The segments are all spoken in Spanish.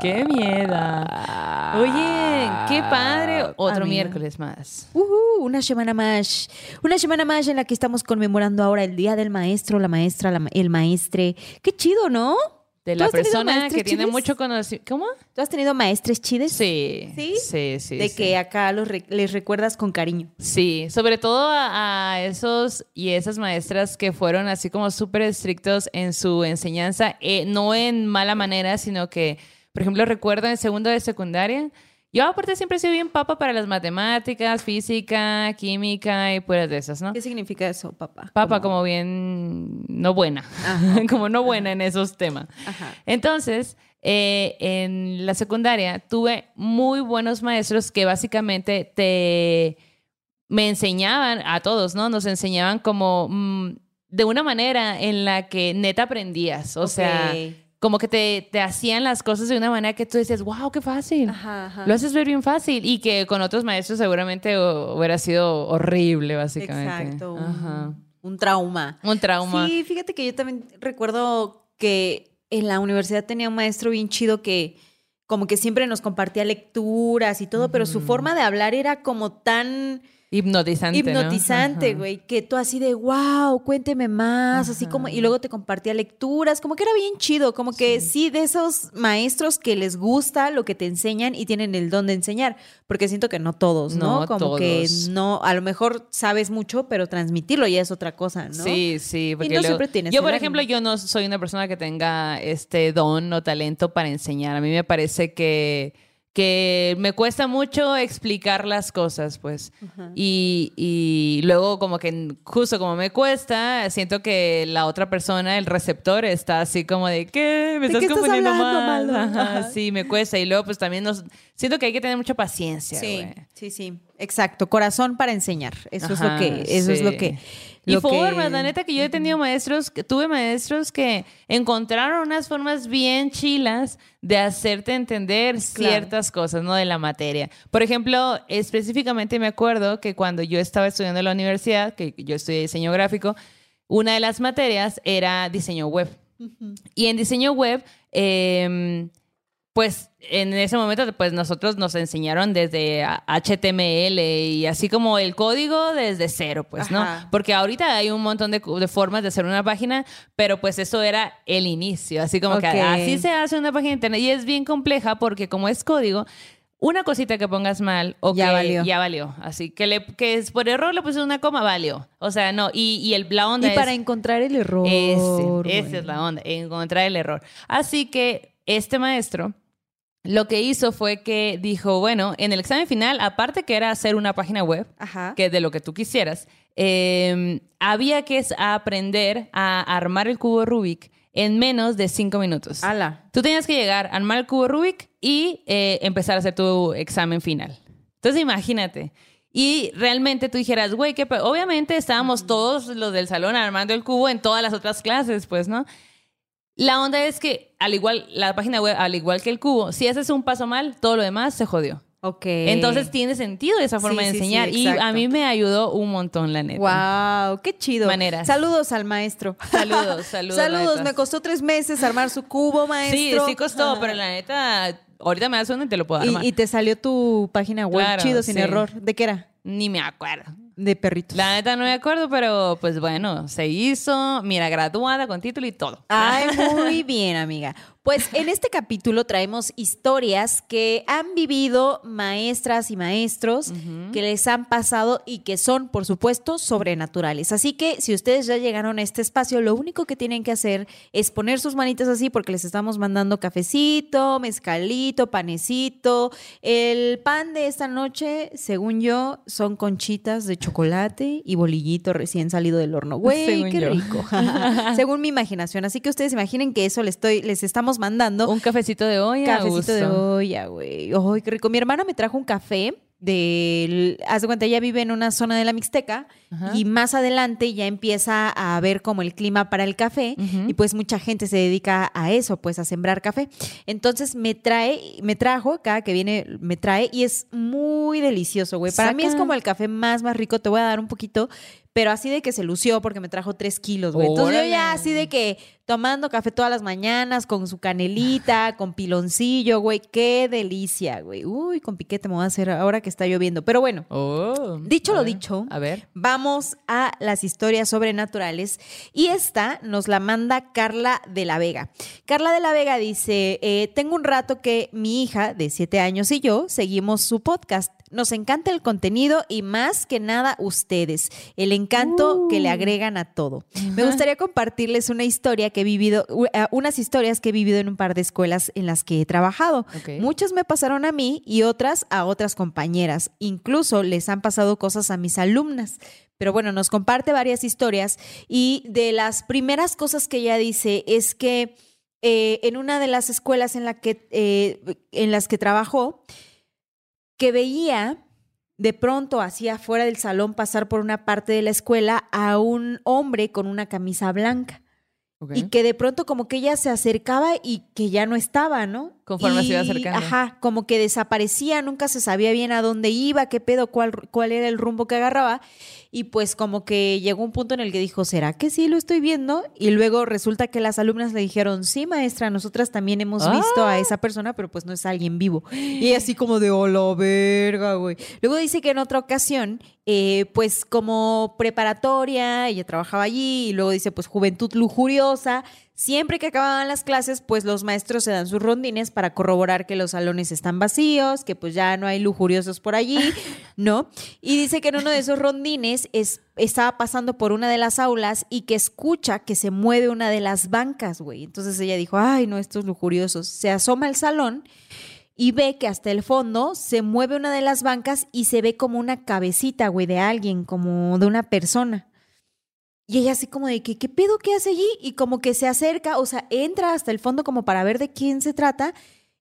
Qué miedo. Oye, qué padre. Otro amiga. miércoles más. Una semana más. Una semana más en la que estamos conmemorando ahora el Día del Maestro, la maestra, la el maestre. Qué chido, ¿no? De ¿Tú la persona que tiene mucho conocimiento. ¿Cómo? ¿Tú has tenido maestres chides? Sí. ¿Sí? Sí, sí. De sí. que acá los re- les recuerdas con cariño. Sí, sobre todo a, a esos y esas maestras que fueron así como súper estrictos en su enseñanza, eh, no en mala manera, sino que, por ejemplo, recuerdo en segundo de secundaria, yo aparte siempre he sido bien papa para las matemáticas, física, química y puras de esas, ¿no? ¿Qué significa eso, papá? Papa como bien no buena, como no buena en esos temas. Ajá. Entonces, eh, en la secundaria tuve muy buenos maestros que básicamente te me enseñaban a todos, ¿no? Nos enseñaban como mm, de una manera en la que neta aprendías, o sea, Ok. Como que te, te hacían las cosas de una manera que tú decías, wow, qué fácil. Ajá, ajá. Lo haces ver bien fácil y que con otros maestros seguramente hubiera sido horrible, básicamente. Exacto. Ajá. un trauma. Un trauma. Sí, fíjate que yo también recuerdo que en la universidad tenía un maestro bien chido que como que siempre nos compartía lecturas y todo, pero su forma de hablar era como tan Hipnotizante. ¿no? hipnotizante, güey, que tú así de, wow, cuénteme más, así como, y luego te compartía lecturas, como que era bien chido, como que sí. de esos maestros que les gusta lo que te enseñan y tienen el don de enseñar, porque siento que no todos, ¿no? No como que no, a lo mejor sabes mucho, pero transmitirlo ya es otra cosa, ¿no? Sí, sí. Porque no luego- siempre tienes Yo, por ejemplo, yo no soy una persona que tenga este don o talento para enseñar. A mí me parece que, que me cuesta mucho explicar las cosas, pues. y, y luego como que justo como me cuesta, siento que la otra persona, el receptor, está así como de, ¿qué? ¿Me ¿De estás qué estás confundiendo hablando, mal?" Ajá, sí, me cuesta. Y luego pues también nos... Siento que hay que tener mucha paciencia, Sí, sí, sí, exacto, corazón para enseñar, eso es lo que, eso es lo que... Y lo que- formas, la neta que yo he tenido maestros, que tuve maestros que encontraron unas formas bien chilas de hacerte entender Claro. ciertas cosas, ¿no? De la materia. Por ejemplo, específicamente me acuerdo que cuando yo estaba estudiando en la universidad, que yo estudié diseño gráfico, una de las materias era diseño web. Y en diseño web, em, pues en ese momento, pues nosotros nos enseñaron desde HTML y así como el código desde cero, pues, ¿no? Ajá. Porque ahorita hay un montón de, de formas de hacer una página, pero pues eso era el inicio, así como que Ok. así se hace una página de internet y es bien compleja porque como es código, una cosita que pongas mal o Ya que valió. ya valió, así que le que es por error le puse una coma, valió. O sea, no, y, y el, la onda Y para es encontrar el error. ese, güey. esa es la onda, encontrar el error. Así que este maestro lo que hizo fue que dijo, bueno, en el examen final, aparte que era hacer una página web, Ajá. que de lo que tú quisieras, eh, había que es- aprender a armar el cubo Rubik en menos de cinco minutos. Ala. Tú tenías que llegar, armar el cubo Rubik y eh, empezar a hacer tu examen final. Entonces imagínate. Y realmente tú dijeras, güey, que obviamente estábamos todos los del salón armando el cubo en todas las otras clases, pues, ¿no? La onda es que, al igual, la página web, al igual que el cubo, si haces un paso mal, todo lo demás se jodió. Ok. Entonces tiene sentido esa forma Sí, de sí, sí, enseñar. y a mí me ayudó un montón, la neta. Wow, qué chido. Maneras. Saludos al maestro. Saludos, saludos, Saludos, me costó tres meses armar su cubo, Sí, maestro. sí costó, pero la neta, ahorita me das uno y te lo puedo armar. y, y te salió tu página web Claro, chido, sin sí. error. ¿De qué era? Ni me acuerdo. De perritos. La neta no me acuerdo, pero pues bueno, se hizo, mira, graduada con título y todo. Ay, muy bien, amiga. Pues en este capítulo traemos historias que han vivido maestras y maestros, que les han pasado y que son, por supuesto, sobrenaturales. Así que si ustedes ya llegaron a este espacio, lo único que tienen que hacer es poner sus manitas así porque les estamos mandando cafecito, mezcalito, panecito. El pan de esta noche, según yo, son conchitas de chocolate y bolillito recién salido del horno. Güey, Según qué yo. rico. según mi imaginación. Así que ustedes imaginen que eso les, estoy, les estamos mandando. Un cafecito de olla. Cafecito de olla, güey. Ay, qué rico. Mi hermana me trajo un café del... Haz de cuenta, ella vive en una zona de la Mixteca Ajá. y más adelante ya empieza a ver como el clima para el café y pues mucha gente se dedica a eso, pues a sembrar café. Entonces me trae, me trajo, cada que viene me trae y es muy delicioso, güey. Para mí es como el café más, más rico. Te voy a dar un poquito, pero así de que se lució porque me trajo tres kilos, güey. Entonces yo ya así de que tomando café todas las mañanas con su canelita, con piloncillo, güey. Qué delicia, güey. Uy, con piquete me voy a hacer ahora que está lloviendo. Pero bueno, Oh, Dicho lo ver, dicho. A ver. Vamos a las historias sobrenaturales y esta nos la manda Carla de la Vega. Carla de la Vega dice, eh, tengo un rato que mi hija de siete años y yo seguimos su podcast. Nos encanta el contenido y más que nada ustedes, el encanto que le agregan a todo. Me gustaría compartirles una historia que he vivido, eh, unas historias que he vivido en un par de escuelas en las que he trabajado. Muchas me pasaron a mí y otras a otras compañeras. Incluso les han pasado cosas a mis alumnas. Pero bueno, nos comparte varias historias y de las primeras cosas que ella dice es que eh, en una de las escuelas en, la que, eh, en las que trabajó, que veía de pronto así afuera del salón pasar por una parte de la escuela a un hombre con una camisa blanca. Y que de pronto como que ella se acercaba y que ya no estaba, ¿no? Conforme se iba acercando. Ajá, como que desaparecía, nunca se sabía bien a dónde iba, qué pedo, cuál, cuál era el rumbo que agarraba. Y pues como que llegó un punto en el que dijo, ¿será que sí lo estoy viendo? Y luego resulta que las alumnas le dijeron, sí, maestra, nosotras también hemos Ah. visto a esa persona, pero pues no es alguien vivo. Y así como de, hola, verga, güey. Luego dice que en otra ocasión, eh, pues como preparatoria, ella trabajaba allí, y luego dice, pues juventud lujuriosa. Siempre que acababan las clases, pues los maestros se dan sus rondines para corroborar que los salones están vacíos, que pues ya no hay lujuriosos por allí, ¿no? Y dice que en uno de esos rondines es, estaba pasando por una de las aulas y que escucha que se mueve una de las bancas, güey. Entonces ella dijo, ay, no, estos lujuriosos. Se asoma al salón y ve que hasta el fondo se mueve una de las bancas y se ve como una cabecita, güey, de alguien, como de una persona. Y ella así como de que, ¿qué pedo que hace allí? Y como que se acerca, o sea, entra hasta el fondo como para ver de quién se trata.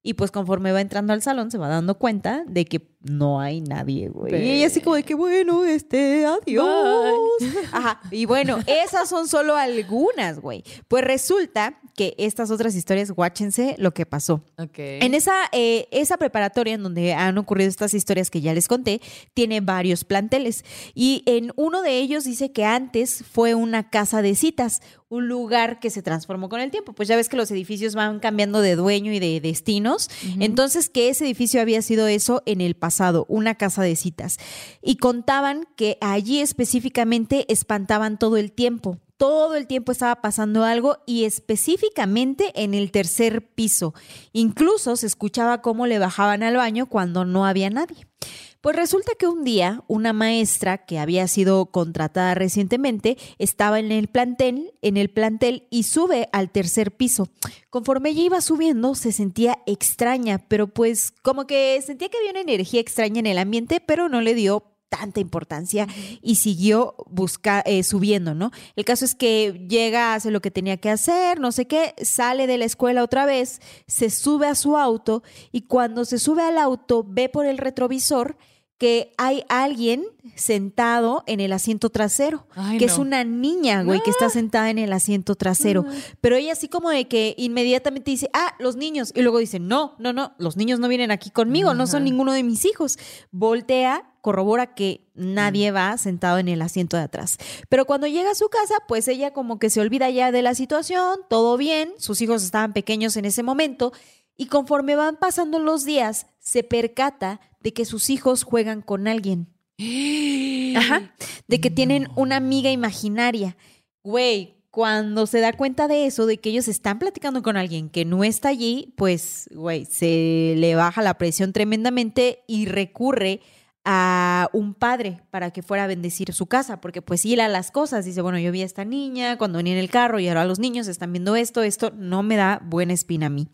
Y pues conforme va entrando al salón se va dando cuenta de que no hay nadie, güey. Y ella así como de que, bueno, este, adiós. Ajá. Y bueno, esas son solo algunas, güey. Pues resulta que estas otras historias, guáchense lo que pasó. Ok. En esa, eh, esa preparatoria en donde han ocurrido estas historias que ya les conté, tiene varios planteles. Y en uno de ellos dice que antes fue una casa de citas, un lugar que se transformó con el tiempo. Pues ya ves que los edificios van cambiando de dueño y de destinos. Entonces, que ese edificio había sido eso en el pasado, una casa de citas. Y contaban que allí específicamente espantaban todo el tiempo. Todo el tiempo estaba pasando algo y específicamente en el tercer piso. Incluso se escuchaba cómo le bajaban al baño cuando no había nadie. Pues resulta que un día una maestra que había sido contratada recientemente estaba en el plantel, en el plantel y sube al tercer piso. Conforme ella iba subiendo se sentía extraña, pero pues como que sentía que había una energía extraña en el ambiente, pero no le dio tanta importancia y siguió busca, eh, subiendo, ¿no? El caso es que llega, hace lo que tenía que hacer, no sé qué, sale de la escuela otra vez, se sube a su auto y cuando se sube al auto ve por el retrovisor que hay alguien sentado en el asiento trasero, Ay, que no. es una niña, güey, que está sentada en el asiento trasero. Pero ella así como de que inmediatamente dice, ah, los niños. Y luego dice, no, no, no, los niños no vienen aquí conmigo, no son ninguno de mis hijos. Voltea, corrobora que nadie va sentado en el asiento de atrás. Pero cuando llega a su casa, pues ella como que se olvida ya de la situación, todo bien, sus hijos estaban pequeños en ese momento. Y conforme van pasando los días, se percata de que sus hijos juegan con alguien. Ajá. De que tienen una amiga imaginaria. Güey, cuando se da cuenta de eso, de que ellos están platicando con alguien que no está allí, pues, güey, se le baja la presión tremendamente y recurre a un padre para que fuera a bendecir su casa, porque pues hila las cosas, dice, bueno, yo vi a esta niña cuando venía en el carro y ahora los niños están viendo esto, esto no me da buena espina a mí.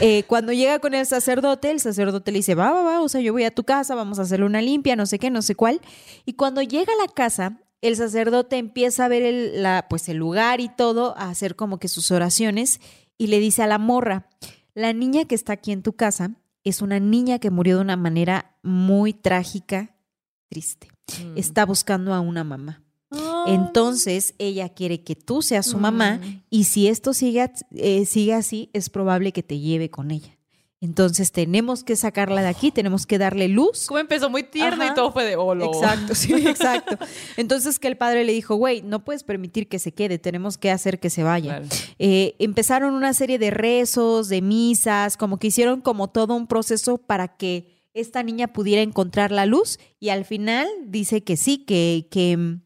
Eh, cuando llega con el sacerdote, el sacerdote le dice, va, va, va, o sea, yo voy a tu casa, vamos a hacerle una limpia, no sé qué, no sé cuál. Y cuando llega a la casa, el sacerdote empieza a ver la, pues el lugar y todo, a hacer como que sus oraciones y le dice a la morra, la niña que está aquí en tu casa es una niña que murió de una manera muy trágica, triste. Mm. Está buscando a una mamá. Oh. Entonces, ella quiere que tú seas su mamá Mm. y si esto sigue, eh, sigue así, es probable que te lleve con ella. Entonces, tenemos que sacarla de aquí, tenemos que darle luz. Como empezó muy tierno Ajá. y todo fue de olo. Exacto, sí, exacto. Entonces, que el padre le dijo, güey, no puedes permitir que se quede, tenemos que hacer que se vaya. Eh, empezaron una serie de rezos, de misas, como que hicieron como todo un proceso para que esta niña pudiera encontrar la luz y al final dice que sí, que, que mm,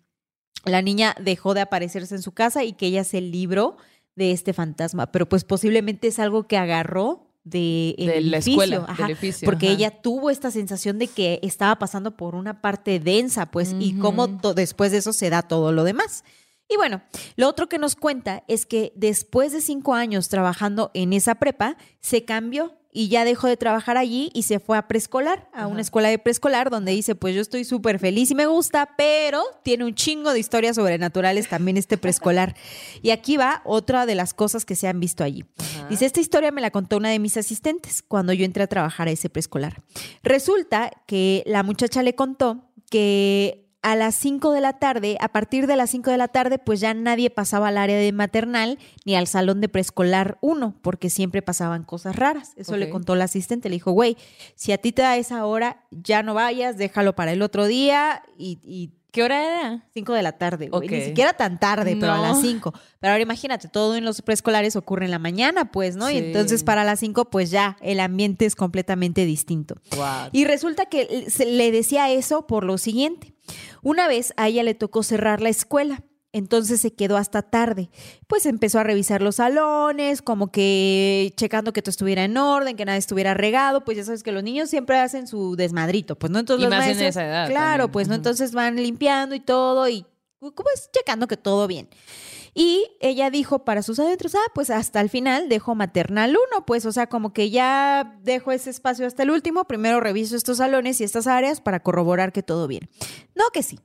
la niña dejó de aparecerse en su casa y que ella se libró de este fantasma, pero pues posiblemente es algo que agarró de, el la edificio, escuela, ajá, del edificio, porque ajá. ella tuvo esta sensación de que estaba pasando por una parte densa, pues, y cómo después de eso se da todo lo demás. Y bueno, lo otro que nos cuenta es que después de cinco años trabajando en esa prepa, se cambió y ya dejó de trabajar allí y se fue a preescolar, a una escuela de preescolar, donde dice, pues yo estoy súper feliz y me gusta, pero tiene un chingo de historias sobrenaturales también este preescolar. Y aquí va otra de las cosas que se han visto allí. Dice, esta historia me la contó una de mis asistentes cuando yo entré a trabajar a ese preescolar. Resulta que la muchacha le contó que a las 5 de la tarde, a partir de las 5 de la tarde, pues ya nadie pasaba al área de maternal ni al salón de preescolar 1, porque siempre pasaban cosas raras. Eso le contó la asistente. Le dijo, güey, si a ti te da esa hora, ya no vayas, déjalo para el otro día y... y ¿Qué hora era? 5 de la tarde, güey. Ni siquiera tan tarde, pero a las 5. Pero ahora imagínate, todo en los preescolares ocurre en la mañana, pues, ¿no? Y entonces para las 5, pues ya, el ambiente es completamente distinto. Y resulta que le decía eso por lo siguiente. Una vez a ella le tocó cerrar la escuela. Entonces se quedó hasta tarde. Pues empezó a revisar los salones, como que checando que todo estuviera en orden, que nada estuviera regado. Pues ya sabes que los niños siempre hacen su desmadrito, pues no entonces Y los más en maestros, esa edad claro, también. pues no entonces van limpiando y todo y pues checando que todo bien. Y ella dijo para sus adentros, ah, pues hasta el final dejo maternal uno, pues, o sea, como que ya dejo ese espacio hasta el último, primero reviso estos salones y estas áreas para corroborar que todo bien. No, que sí.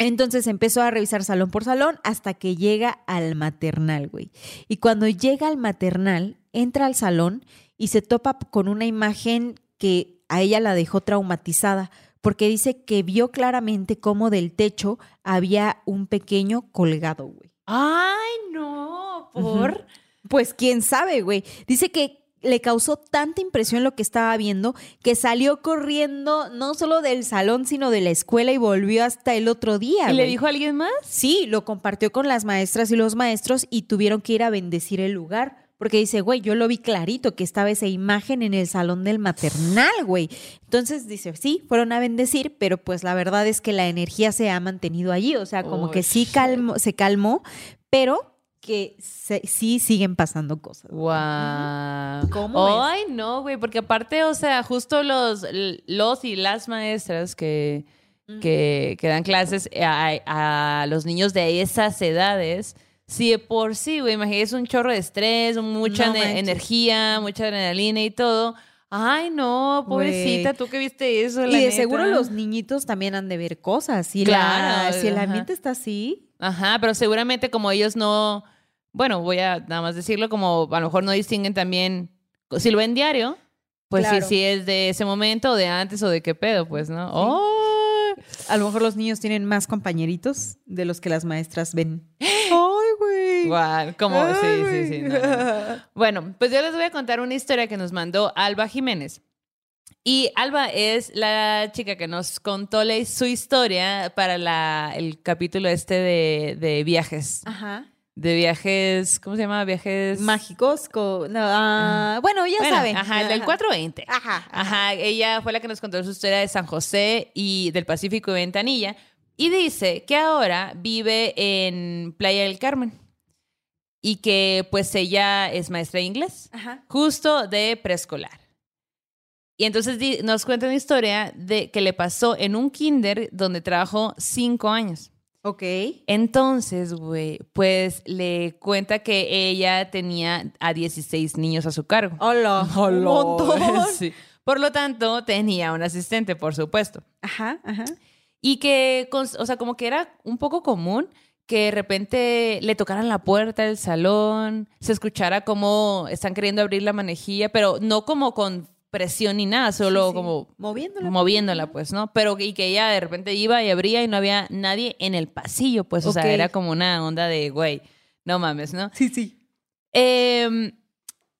Entonces empezó a revisar salón por salón hasta que llega al maternal, güey. Y cuando llega al maternal, entra al salón y se topa con una imagen que a ella la dejó traumatizada, porque dice que vio claramente cómo del techo había un pequeño colgado, güey. Ay, no, por. Pues quién sabe, güey. Dice que le causó tanta impresión lo que estaba viendo que salió corriendo no solo del salón, sino de la escuela y volvió hasta el otro día. ¿Y le dijo a alguien más? Sí, lo compartió con las maestras y los maestros y tuvieron que ir a bendecir el lugar. Porque dice, güey, yo lo vi clarito que estaba esa imagen en el salón del maternal, güey. Entonces dice, sí, fueron a bendecir, pero pues la verdad es que la energía se ha mantenido allí. O sea, como Oh, que sí se calmó, pero que se- sí siguen pasando cosas. Wow. ¿Cómo ves? Ay, no, güey, porque aparte, o sea, justo los, los y las maestras que, que, que dan clases a, a los niños de esas edades, si de por sí, güey, imagínate, un chorro de estrés, mucha No energía, mucha adrenalina y todo. Ay, no, pobrecita, tú que viste eso, Y la de neta. seguro los niñitos también han de ver cosas. Si, Claro, la- si el ajá. ambiente está así, Ajá, pero seguramente como ellos no, bueno, voy a nada más decirlo, como a lo mejor no distinguen también, si lo ven diario, pues Claro. sí, sí es de ese momento, o de antes, o de qué pedo, pues, ¿no? A lo mejor los niños tienen más compañeritos de los que las maestras ven. ¡Ay, güey! Guau, como, sí, Ay, sí, sí. no, no. Bueno, pues yo les voy a contar una historia que nos mandó Alba Jiménez. Y Alba es la chica que nos contó su historia para la, el capítulo este de, de viajes. Ajá. De viajes, ¿cómo se llama? Viajes Mágicos. co- no, ah, bueno, ya Bueno, saben. Ajá, el del 420. Ajá, Ajá, ella fue la que nos contó su historia de San José y del Pacífico y Ventanilla. Y dice que ahora vive en Playa del Carmen. Y que pues ella es maestra de inglés, Ajá. justo de preescolar. Y entonces nos cuenta una historia de que le pasó en un kinder donde trabajó cinco años. Ok. Entonces, güey, pues le cuenta que ella tenía a 16 niños a su cargo. Hola. Montón. Sí. Por lo tanto, tenía un asistente, por supuesto. Ajá, ajá. Y que, o sea, como que era un poco común que de repente le tocaran la puerta del salón, se escuchara como están queriendo abrir la manejilla, pero no como con presión ni nada, solo Sí, sí. como Moviéndola. moviéndola, pues, ¿no? Pero y que ella de repente iba y abría y no había nadie en el pasillo, pues, o sea, era como una onda de, güey, no mames, ¿no? Sí, sí. Eh,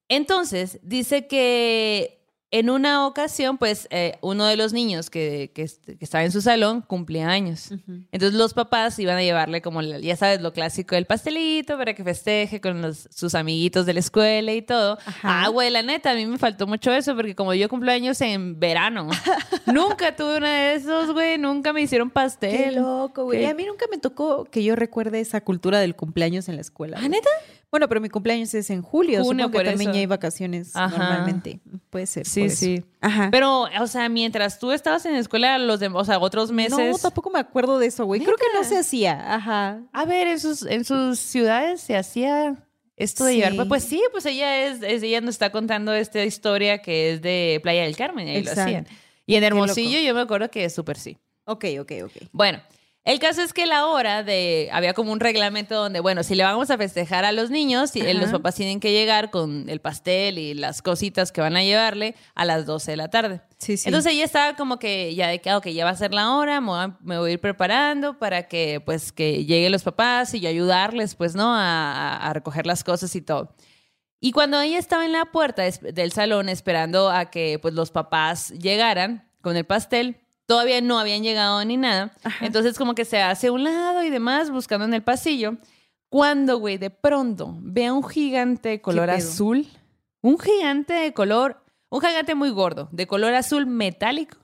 entonces, dice que en una ocasión, pues, eh, uno de los niños que, que, est- que estaba en su salón cumplía años. Entonces, los papás iban a llevarle como, la- ya sabes, lo clásico del pastelito para que festeje con los- sus amiguitos de la escuela y todo. Ajá. Ah, güey, la neta, a mí me faltó mucho eso porque como yo cumplo años en verano, nunca tuve uno de esos, güey, nunca me hicieron pastel. Qué loco, güey. A mí nunca me tocó que yo recuerde esa cultura del cumpleaños en la escuela. ¿Ah, neta? Bueno, pero mi cumpleaños es en julio. Junio, Supongo que también eso. ya hay vacaciones Ajá. normalmente. Puede ser. Sí, por eso. sí. Ajá. Pero, o sea, mientras tú estabas en la escuela, los de, o sea, otros meses. No, tampoco me acuerdo de eso, güey. Creo que no se hacía. Ajá. A ver, en sus, en sus ciudades se hacía esto de Sí. llevar. Pues sí, pues ella es, es- ella nos está contando esta historia que es de Playa del Carmen, y ahí lo hacían. Y en. Hermosillo yo me acuerdo que es súper sí. Ok, ok, ok. Bueno, el caso es que la hora de. Había como un reglamento donde, bueno, si le vamos a festejar a los niños, eh, los Ajá. papás tienen que llegar con el pastel y las cositas que van a llevarle a las 12 de la tarde. Sí, sí. Entonces ella estaba como que ya de que, ah, ok, ya va a ser la hora, me voy a, ir preparando para que pues que lleguen los papás y yo ayudarles pues, ¿no? A, a- recoger las cosas y todo. Y cuando ella estaba en la puerta del salón esperando a que pues los papás llegaran con el pastel, todavía no habían llegado ni nada. Ajá. Entonces como que se hace a un lado y demás buscando en el pasillo. Cuando, güey, de pronto ve a un gigante de color azul, un gigante de color, un gigante muy gordo, de color azul metálico,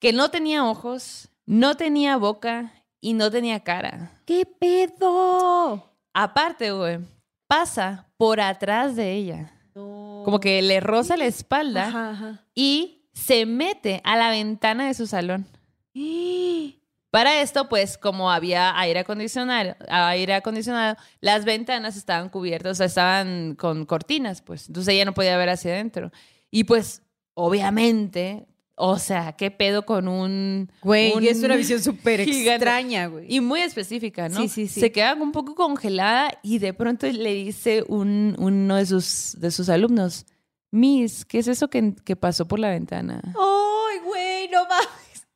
que no tenía ojos, no tenía boca y no tenía cara. ¿Qué pedo? Aparte, güey, pasa por atrás de ella, No. como que le roza la espalda Ajá, ajá. y se mete a la ventana de su salón. Para esto, pues, como había aire acondicionado, aire acondicionado, las ventanas estaban cubiertas, o sea, estaban con cortinas, pues. Entonces ella no podía ver hacia adentro. Y pues, obviamente, o sea, ¿qué pedo con un. Güey, un es una visión súper extraña, güey. Y muy específica, ¿no? Sí, sí, sí. Se queda un poco congelada y de pronto le dice un, uno de sus, de sus alumnos, Miss, ¿qué es eso que, que pasó por la ventana? ¡Ay, güey! No mames.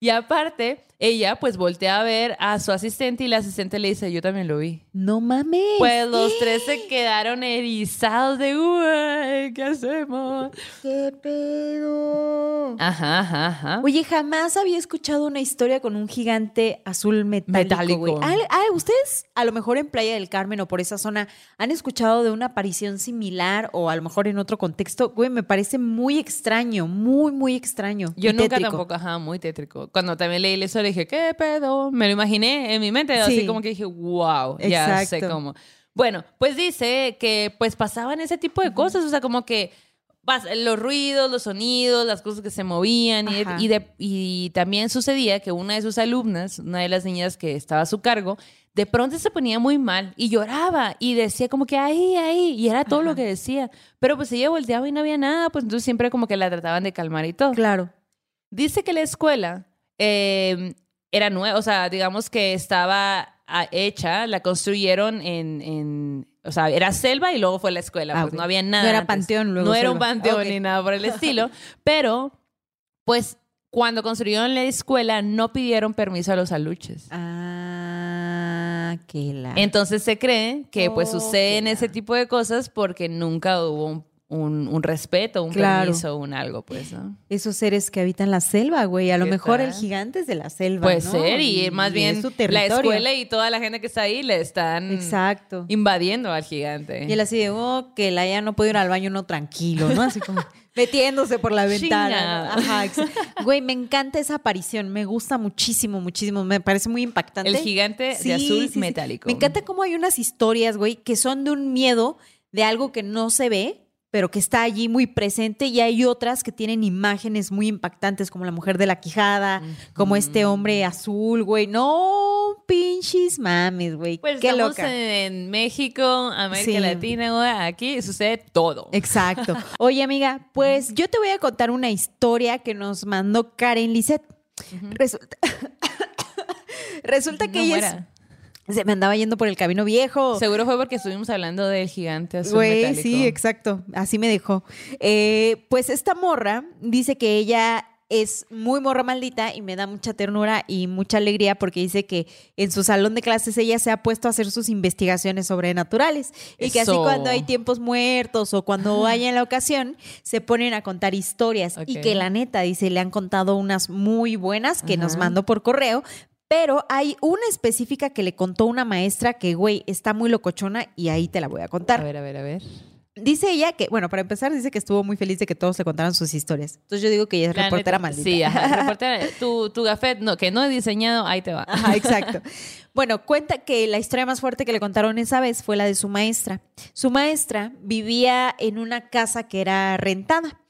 Y aparte, ella pues voltea a ver a su asistente y la asistente le dice, yo también lo vi. No mames. Pues los tres se quedaron erizados de, güey, ¿qué hacemos? ¿Qué pedo? Ajá, ajá, ajá. Oye, jamás había escuchado una historia con un gigante azul metálico. Metálico. ah, ¿Ustedes a lo mejor en Playa del Carmen o por esa zona han escuchado de una aparición similar o a lo mejor en otro contexto? Güey, me parece muy extraño, muy, muy extraño. Yo nunca tétrico. tampoco, ajá, muy tétrico. Cuando también leí eso le dije, ¿qué pedo? Me lo imaginé en mi mente, así Sí. como que dije, wow, ya sé cómo. Bueno, pues dice que pues pasaban ese tipo de cosas, o sea, como que los ruidos, los sonidos, las cosas que se movían y, Ajá. y, de- y también sucedía que una de sus alumnas, una de las niñas que estaba a su cargo, de pronto se ponía muy mal y lloraba y decía como que ahí, ahí, y era todo lo que decía. Pero pues ella volteaba y no había nada, pues entonces siempre como que la trataban de calmar y todo. Claro. Dice que la escuela eh, era nueva, o sea, digamos que estaba ah, hecha, la construyeron en, en- o sea, era selva y luego fue la escuela, Ah, pues no había nada. No era antes. panteón, luego No era un panteón ni nada por el estilo, pero pues cuando construyeron la escuela no pidieron permiso a los aluches. Ah, que la. Entonces se cree que pues suceden qué ese tipo de cosas porque nunca hubo un, un, un respeto, un Claro. permiso, un algo, pues, ¿no? Esos seres que habitan la selva, güey. A lo ¿Qué mejor tal? el gigante es de la selva. Puede ¿no? ser, y, más bien es su la escuela y toda la gente que está ahí le están Exacto. invadiendo al gigante. Y él así de, oh, que la ya no puede ir al baño no tranquilo, ¿no? Así como metiéndose por la ventana. Ajá, Güey, me encanta esa aparición. Me gusta muchísimo, muchísimo. Me parece muy impactante. El gigante de azul metálico. Me encanta cómo hay unas historias, güey, que son de un miedo de algo que no se ve, pero que está allí muy presente. Y hay otras que tienen imágenes muy impactantes, como la mujer de la quijada, como este hombre azul, güey. No, pinches mames, güey. Pues Qué estamos loca. en México, América Sí. Latina, güey, aquí sucede todo. Exacto. Oye, amiga, pues yo te voy a contar una historia que nos mandó Karen Lisset. Resulta, Resulta que No ella muera. es- se me andaba yendo por el camino viejo. Seguro fue porque estuvimos hablando del gigante azul Güey, sí, exacto. Así me dejó. Eh, pues esta morra dice que ella es muy morra maldita y me da mucha ternura y mucha alegría porque dice que en su salón de clases ella se ha puesto a hacer sus investigaciones sobrenaturales y que así cuando hay tiempos muertos o cuando haya la ocasión se ponen a contar historias y que la neta dice le han contado unas muy buenas que nos mandó por correo. Pero hay una específica que le contó una maestra que, güey, está muy locochona y ahí te la voy a contar. A ver, a ver, a ver. Dice ella que, bueno, para empezar, dice que estuvo muy feliz de que todos le contaran sus historias. Entonces yo digo que ella es La reportera neta, maldita. Sí, ajá. reportera. Tu, tu gafet, no, que no he diseñado, ahí te va. Ajá, exacto. Bueno, cuenta que la historia más fuerte que le contaron esa vez fue la de su maestra. Su maestra vivía en una casa que era rentada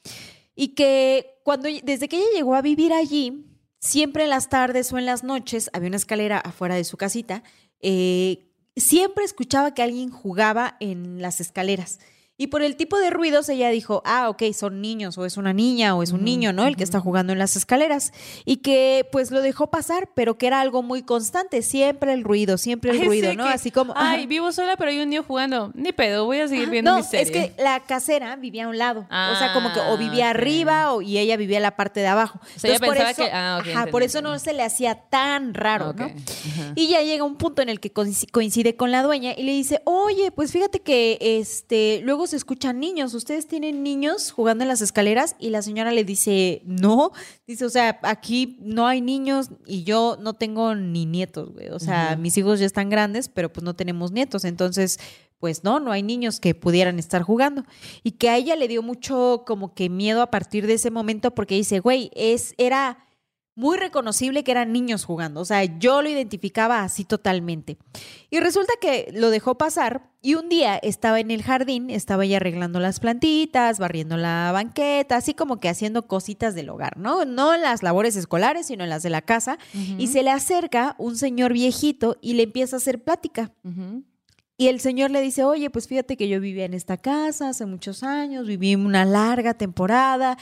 y que cuando desde que ella llegó a vivir allí, siempre en las tardes o en las noches había una escalera afuera de su casita. eh, siempre escuchaba que alguien jugaba en las escaleras. Y por el tipo de ruidos ella dijo, ah, ok, son niños, o es una niña, o es un niño, ¿no? El que está jugando en las escaleras. Y que pues lo dejó pasar, pero que era algo muy constante, siempre el ruido, siempre el Ay, ruido, sí, ¿no? que, Así como... Ay, ajá. vivo sola, pero hay un niño jugando. Ni pedo, voy a seguir viendo no, mi serie. es que la casera vivía a un lado. o sea, como que o Ah, vivía arriba o, y ella vivía en la parte de abajo. O sea, ella por pensaba eso, que- ah, ok, ajá, entendí, por eso entendí. no se le hacía tan raro, ¿no? ajá. Y ya llega un punto en el que coinci- coincide con la dueña y le dice, oye, pues fíjate que este, luego se escuchan niños, ¿ustedes tienen niños jugando en las escaleras? Y la señora le dice, no, dice, o sea, aquí no hay niños y yo no tengo ni nietos, güey. O sea, mis hijos ya están grandes, pero pues no tenemos nietos, entonces... Pues no, no hay niños que pudieran estar jugando. Y que a ella le dio mucho como que miedo a partir de ese momento porque dice, güey, es, era muy reconocible que eran niños jugando. O sea, yo lo identificaba así totalmente. Y resulta que lo dejó pasar y un día estaba en el jardín, estaba ella arreglando las plantitas, barriendo la banqueta, así como que haciendo cositas del hogar, ¿no? No en las labores escolares, sino en las de la casa. Y se le acerca un señor viejito y le empieza a hacer plática. Y el señor le dice, oye, pues fíjate que yo vivía en esta casa hace muchos años, viví una larga temporada.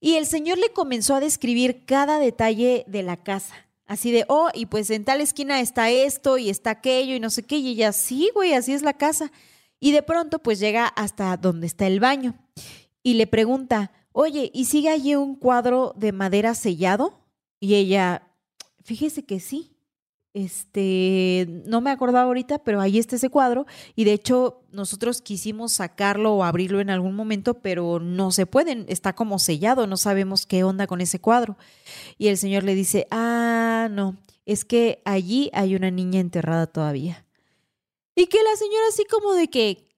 Y el señor le comenzó a describir cada detalle de la casa. Así de, oh, y pues en tal esquina está esto y está aquello y no sé qué. Y ella, sí, güey, así es la casa. Y de pronto, pues llega hasta donde está el baño. Y le pregunta, oye, ¿y sigue allí un cuadro de madera sellado? Y ella, fíjese que sí. Este, no me acordaba ahorita, pero ahí está ese cuadro y de hecho nosotros quisimos sacarlo o abrirlo en algún momento, pero no se pueden, está como sellado, no sabemos qué onda con ese cuadro. Y el señor le dice, ah, no, es que allí hay una niña enterrada todavía. Y que la señora así como de que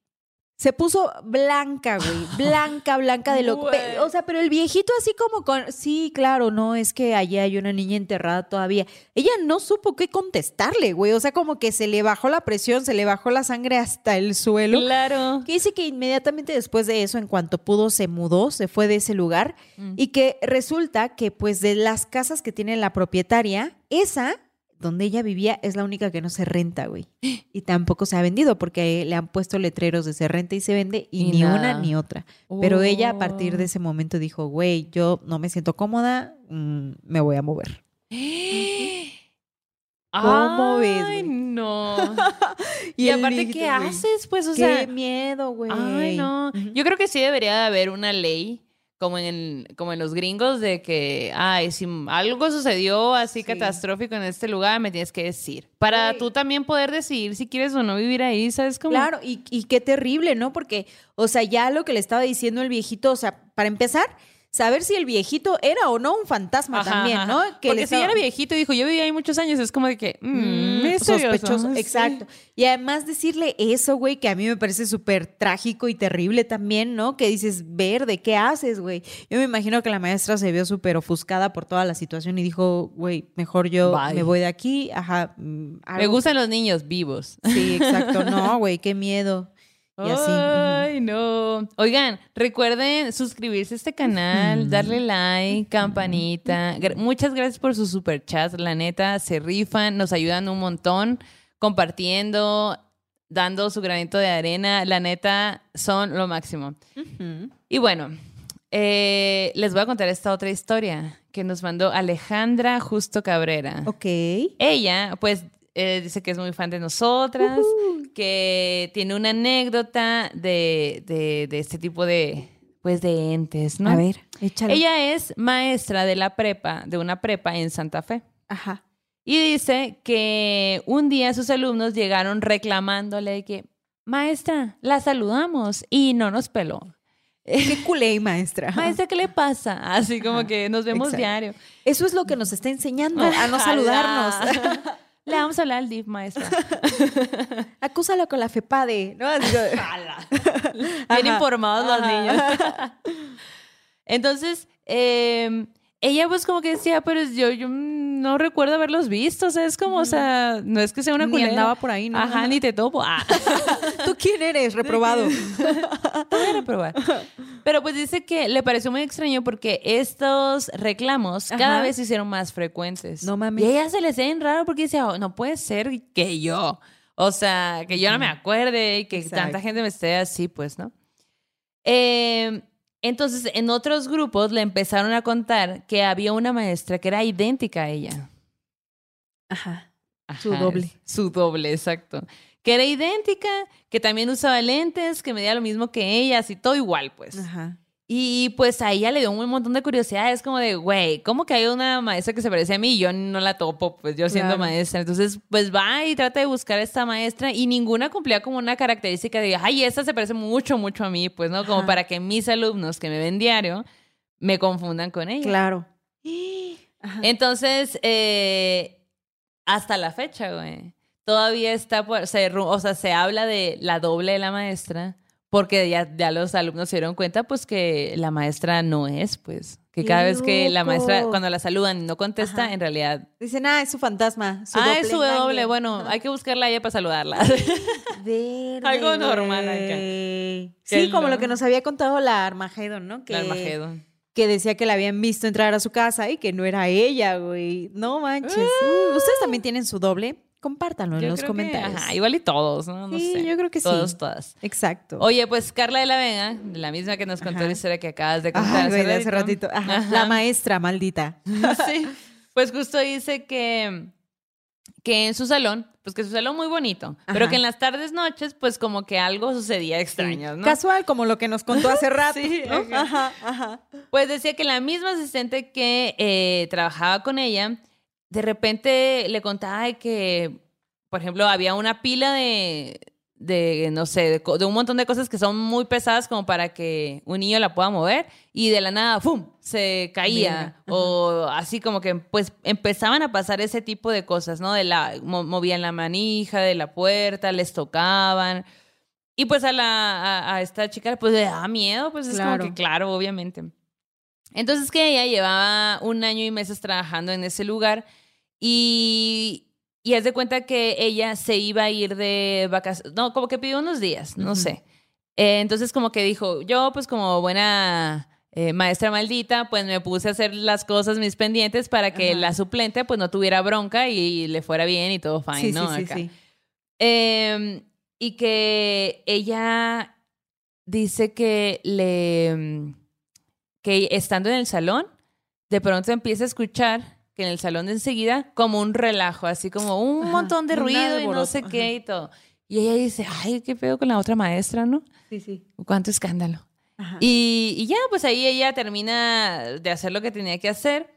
se puso blanca, güey, blanca, blanca de lo... Güey. pe- O sea, pero el viejito así como con... Sí, claro, no, es que allí hay una niña enterrada todavía. Ella no supo qué contestarle, güey. O sea, como que se le bajó la presión, se le bajó la sangre hasta el suelo. Claro. Que dice que inmediatamente después de eso, en cuanto pudo, se mudó, se fue de ese lugar Mm. y que resulta que pues de las casas que tiene la propietaria, esa donde ella vivía es la única que no se renta, güey. Y tampoco se ha vendido porque le han puesto letreros de se renta y se vende y, Y ni nada. una ni otra. Pero ella a partir de Oh. ese momento dijo, güey, yo no me siento cómoda, mm, me voy a mover. ¿Cómo ves, Ay, no. Y aparte, ¿qué haces? Pues, o Qué sea, miedo, güey. ay, no. Yo creo que sí debería de haber una ley como en, como en los gringos de que, ay, si algo sucedió así catastrófico en este lugar, me tienes que decir. Para tú también poder decidir si quieres o no vivir ahí, ¿sabes cómo? Claro, y, y qué terrible, ¿no? Porque, o sea, ya lo que le estaba diciendo el viejito, o sea, para empezar, saber si el viejito era o no un fantasma Ajá, también. ¿no? Que Porque si era viejito y dijo, yo viví ahí muchos años, es como de que, mm, Mm, sospechoso, sí. exacto. Y además decirle eso, güey, que a mí me parece súper trágico y terrible también, ¿no? Que dices, verde, ¿qué haces, güey? Yo me imagino que la maestra se vio súper ofuscada por toda la situación y dijo, güey, mejor yo Bye. me voy de aquí, ajá. mm, Me algo- gustan los niños vivos. Sí, exacto. No, güey, qué miedo. Y así. ujú. Ay, no. Oigan, recuerden suscribirse a este canal, darle like, campanita. Muchas gracias por sus superchats. La neta, se rifan, nos ayudan un montón compartiendo, dando su granito de arena. La neta, son lo máximo. Y bueno, eh, les voy a contar esta otra historia que nos mandó Alejandra Justo Cabrera. Ok. Ella, pues, eh, dice que es muy fan de nosotras, que tiene una anécdota de, de- de este tipo de, pues, de entes, ¿no? A ver, échale. Ella es maestra de la prepa, de una prepa en Santa Fe. Ajá. Y dice que un día sus alumnos llegaron reclamándole de que, maestra, la saludamos y no nos peló. Qué culé, maestra. Maestra, ¿qué le pasa? Así como Ajá, que nos vemos exacto. diario. Eso es lo que nos está enseñando, a no saludarnos. Le vamos a hablar al DIF, maestra. Acúsalo con la FEPADE, ¿no? Bien informados los niños. Entonces, eh, ella pues como que decía, pero yo, yo no recuerdo haberlos visto, o sea, es como, o sea, no es que sea una Ni culera. andaba por ahí, ¿no? Ajá, ni te topo. Ah, ¿Tú quién eres? Reprobado. te voy a reprobar. Pero pues dice que le pareció muy extraño porque estos reclamos cada vez se hicieron más frecuentes. No mames. Y a ella se le hacía bien raro porque decía, "Oh, no puede ser que yo. O sea, que yo no me acuerde y que Exacto. tanta gente me esté así, pues, ¿no? Eh, entonces, en otros grupos le empezaron a contar que había una maestra que era idéntica a ella. Ajá. Su doble. Su doble, exacto. Que era idéntica, que también usaba lentes, que medía lo mismo que ella, así todo igual, pues. Ajá. Y pues a ella le dio un montón de curiosidad. Es como de, güey, ¿cómo que hay una maestra que se parece a mí y yo no la topo? Pues yo siendo Claro. maestra. Entonces, pues va y trata de buscar a esta maestra y ninguna cumplía como una característica de, ay, esta se parece mucho, mucho a mí, pues, ¿no? Como Ajá. para que mis alumnos que me ven diario me confundan con ella. Claro. Ajá. Entonces, eh, hasta la fecha, güey, todavía está, por- se, o sea, se habla de la doble de la maestra, porque ya, ya los alumnos se dieron cuenta, pues, que la maestra no es, pues, que ¡Qué cada vez que la maestra, cuando la saludan y no contesta, Ajá. en realidad, Dicen, ah, es su fantasma. Su ah, es su doppelganger". doble, bueno, hay que buscarla a ella para saludarla. Verde, Algo normal acá. Sí, como lo que nos había contado la Armagedon, ¿no? Que, El Armagedón. que decía que la habían visto entrar a su casa y que no era ella, güey. No manches. Ah. Uh, ¿Ustedes también tienen su doble? Compártanlo en los que, comentarios. ajá, igual y todos, ¿no? No Sí, sé. yo creo que sí. Todos, todas. Exacto. Oye, pues Carla de la Vega, la misma que nos contó Ajá. la historia que acabas de contar Ay, güey, de hace ratito. Ajá. Ajá. La maestra maldita. sí. Pues justo dice que, que en su salón, pues que su salón muy bonito, pero que en las tardes, noches, pues como que algo sucedía extraño, ¿no? Casual, como lo que nos contó hace rato. Sí, ¿no? ajá. Ajá, ajá. Pues decía que la misma asistente que eh, trabajaba con ella, de repente le contaba de que, por ejemplo, había una pila de, de no sé, de, de un montón de cosas que son muy pesadas como para que un niño la pueda mover y de la nada, ¡fum!, se caía. O así como que, pues, empezaban a pasar ese tipo de cosas, ¿no? De la, mo- movían la manija de la puerta, les tocaban. Y pues a, la, a, a esta chica pues le da miedo, pues es Claro. como que claro, obviamente. Entonces que ella llevaba un año y meses trabajando en ese lugar y, y haz de cuenta que ella se iba a ir de vacaciones, no, como que pidió unos días, no sé. Eh, entonces como que dijo, yo pues como buena eh, maestra maldita, pues me puse a hacer las cosas, mis pendientes, para que Ajá. la suplente pues no tuviera bronca y le fuera bien y todo fine, Sí, ¿no? sí, sí, Acá. sí. Eh, y que ella dice que le que estando en el salón, de pronto empieza a escuchar que en el salón de enseguida como un relajo, así como un Ajá, montón de ruido y no sé ajá. qué y todo. Y ella dice, ay, qué pedo con la otra maestra, ¿no? Sí, sí. Cuánto escándalo. Ajá. Y, y ya, pues ahí ella termina de hacer lo que tenía que hacer